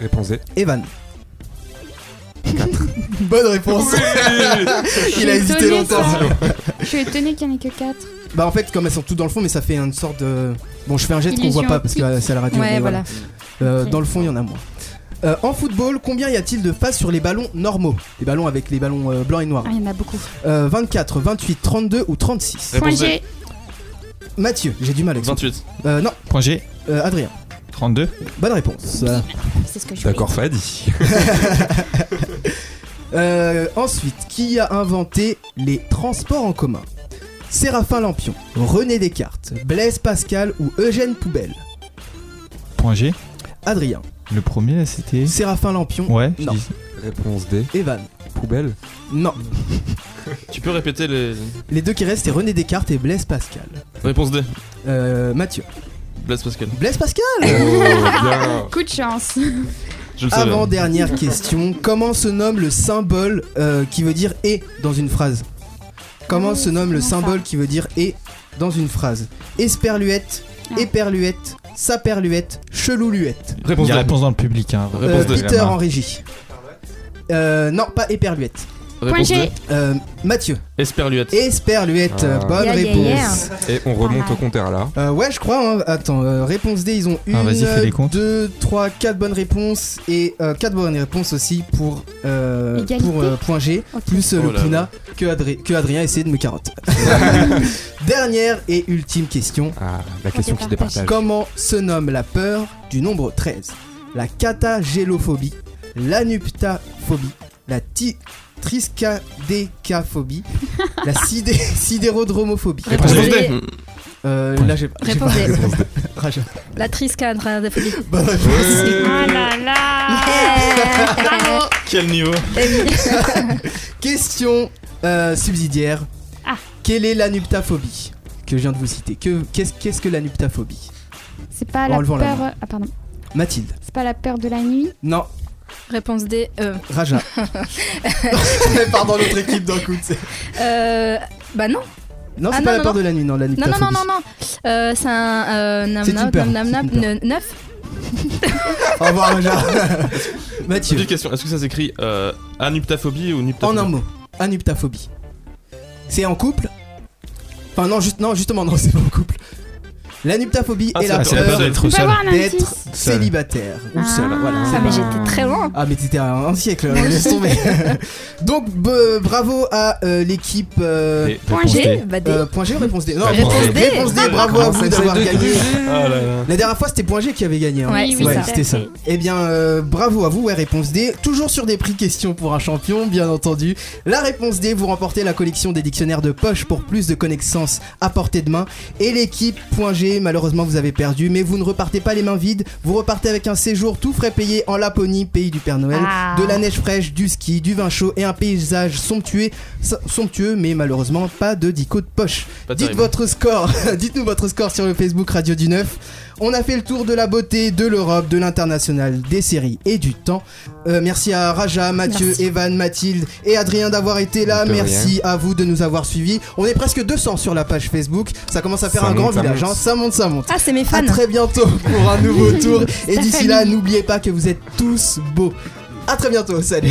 Speaker 1: Réponse D.
Speaker 4: Evan. Bonne réponse. Il a hésité longtemps.
Speaker 6: ça. Je suis étonné qu'il n'y en ait que 4.
Speaker 4: Bah en fait comme elles sont toutes dans le fond mais ça fait une sorte de... Bon je fais un jet qu'on voit pas parce que euh, c'est à la radio.
Speaker 2: Ouais, voilà.
Speaker 4: Euh. Dans le fond il y en a moins. Euh, en football, combien y a-t-il de phases sur les ballons normaux? Les ballons avec les ballons euh, blancs et noirs.
Speaker 6: Ah, il y en a beaucoup.
Speaker 4: Euh, 24, 28, 32 ou 36
Speaker 6: Point
Speaker 3: Réponse
Speaker 6: G.
Speaker 4: Mathieu, j'ai du mal avec ça.
Speaker 3: 28.
Speaker 4: Euh, non,
Speaker 5: Point G,
Speaker 4: euh, Adrien.
Speaker 5: 32.
Speaker 4: Bonne réponse.
Speaker 6: C'est ce que je.
Speaker 1: D'accord, Fadi. (laughs) (laughs)
Speaker 4: euh, ensuite, qui a inventé les transports en commun? Séraphin Lampion, René Descartes, Blaise Pascal ou Eugène Poubelle?
Speaker 5: Point G.
Speaker 4: Adrien,
Speaker 5: Le premier, c'était.
Speaker 4: Séraphin Lampion,
Speaker 5: Ouais, je
Speaker 4: Non.
Speaker 5: dis-
Speaker 1: Réponse D.
Speaker 4: Evan.
Speaker 1: Poubelle.
Speaker 4: Non, (laughs)
Speaker 3: Tu peux répéter les.
Speaker 4: les deux qui restent, c'est René Descartes et Blaise Pascal.
Speaker 3: Réponse D.
Speaker 4: Euh, Mathieu.
Speaker 3: Blaise Pascal.
Speaker 4: Blaise Pascal
Speaker 1: Oh. (laughs)
Speaker 6: Coup de chance.
Speaker 3: Je le savais.
Speaker 4: Avant dernière question, comment se nomme le symbole euh, qui veut dire et dans une phrase? Comment se nomme le symbole qui veut dire et dans une phrase? Esperluette,
Speaker 6: Ah.
Speaker 4: éperluette, saperluette, chelouluette.
Speaker 5: Il
Speaker 3: Réponse
Speaker 5: y a réponse dans le public. Hein.
Speaker 4: Euh,
Speaker 3: Réponse D.
Speaker 4: Peter en régie. Euh, non, pas éperluette.
Speaker 6: Point
Speaker 3: Réponse
Speaker 6: G.
Speaker 4: Euh, Mathieu.
Speaker 3: Esperluette.
Speaker 4: Esperluette,
Speaker 1: Ah.
Speaker 4: bonne
Speaker 2: Yeah, yeah,
Speaker 4: réponse.
Speaker 1: Et on remonte au compteur là.
Speaker 4: Euh, ouais, je crois. hein. Attends, euh, réponse D, ils ont une,
Speaker 5: Ah, vas-y, fais les comptes.
Speaker 4: 2, 3, 4 bonnes réponses et 4 bonnes réponses aussi pour, euh,
Speaker 6: Égalité
Speaker 4: pour euh, point G,
Speaker 6: Ok.
Speaker 4: plus euh,
Speaker 3: Oh
Speaker 4: le
Speaker 3: là
Speaker 4: Puna que, Adri- que Adrien a essayé de me carotte. (laughs) Dernière et ultime question.
Speaker 1: Ah, la question qui
Speaker 6: départage.
Speaker 1: départage.
Speaker 4: Comment se nomme la peur du nombre 13 La catagélophobie, l'anuptaphobie, la ti- triscadécaphobie, (laughs) la sidé- sidérodromophobie. Euh, là, j'ai j'ai
Speaker 2: Réponse
Speaker 4: pas
Speaker 2: D. La (laughs) triscadécaphobie. (laughs)
Speaker 4: Bonne réponse.
Speaker 6: Oh là là. Bravo.
Speaker 3: Quel niveau
Speaker 4: Question euh, subsidiaire.
Speaker 6: Ah.
Speaker 4: Quelle est l'anuptaphobie que je viens de vous citer? Que- Qu'est-ce qu'est-ce que l'anuptaphobie
Speaker 6: C'est pas
Speaker 4: En
Speaker 6: la
Speaker 4: la
Speaker 6: peur.
Speaker 4: main.
Speaker 6: Ah pardon.
Speaker 4: Mathilde.
Speaker 6: C'est pas la peur de la nuit?
Speaker 4: Non.
Speaker 2: Réponse D. Euh,
Speaker 4: Raja. (laughs) Pardon, l'autre équipe d'un coup.
Speaker 2: euh, bah non.
Speaker 4: Non, c'est
Speaker 2: Ah,
Speaker 4: pas
Speaker 2: non,
Speaker 4: la peur
Speaker 2: non.
Speaker 4: de la nuit, non,
Speaker 2: Non, non,
Speaker 4: l'anuptaphobie.
Speaker 2: non, non, non. Euh, c'est un. Euh, nam,
Speaker 4: C'est une
Speaker 2: nam,
Speaker 4: peur,
Speaker 2: nam, nam, nam, neuf.
Speaker 4: Au revoir, Raja. (laughs) Mathieu.
Speaker 3: Petite question. Est-ce que ça s'écrit euh, anuptaphobie ou
Speaker 4: En
Speaker 3: nuptaphobie
Speaker 4: un mot. Anuptaphobie. C'est en couple? Enfin, non, juste, non, justement, non, c'est pas en couple. L'anuptaphobie
Speaker 3: Ah,
Speaker 4: est la
Speaker 5: la
Speaker 4: peur
Speaker 5: peur d'être
Speaker 4: célibataire ou
Speaker 6: Ah.
Speaker 4: seul. Voilà,
Speaker 2: Ah, mais j'étais très loin.
Speaker 4: Ah mais c'était un, un siècle, laisse tomber. (laughs) Donc bravo à euh, l'équipe euh,
Speaker 6: Point G.
Speaker 2: Bah D.
Speaker 4: euh, point G ou réponse D Non,
Speaker 2: Réponse D.
Speaker 4: Réponse D, bravo à vous d'avoir gagné.
Speaker 3: Ah là là.
Speaker 4: La dernière fois c'était point G qui avait gagné. hein.
Speaker 2: Ouais,
Speaker 6: à
Speaker 4: c'était ça. Eh bien, bravo à vous, ouais, réponse D. Toujours sur des prix questions pour un champion, bien entendu. La réponse D, vous remportez la collection des dictionnaires de poche pour plus de connaissances à portée de main. Et l'équipe point G, malheureusement, vous avez perdu, mais vous ne repartez pas les mains vides. Vous repartez avec un séjour tout frais payé en Laponie, pays du Père Noël,
Speaker 6: Ah.
Speaker 4: de la neige fraîche, du ski, du vin chaud et un paysage somptueux, so- somptueux, mais malheureusement pas de dico de poche.
Speaker 3: Pas
Speaker 4: Dites
Speaker 3: terrible.
Speaker 4: votre score, (laughs) dites-nous votre score sur le Facebook Radio du 9. On a fait le tour de la beauté, de l'Europe, de l'international, des séries et du temps. Euh, merci à Raja, Mathieu,
Speaker 2: Merci.
Speaker 4: Evan, Mathilde et Adrien d'avoir été là.
Speaker 1: De
Speaker 4: merci à vous de nous avoir suivis. On est presque 200 sur la page Facebook. Ça commence à faire
Speaker 1: Ça
Speaker 4: un
Speaker 1: monte,
Speaker 4: grand
Speaker 1: ça
Speaker 4: village.
Speaker 1: monte.
Speaker 4: hein. Ça monte, ça monte.
Speaker 2: Ah, c'est mes
Speaker 4: À
Speaker 2: fans.
Speaker 4: très bientôt pour un nouveau (laughs) tour. Et d'ici là, n'oubliez pas que vous êtes tous beaux. À très bientôt. Salut.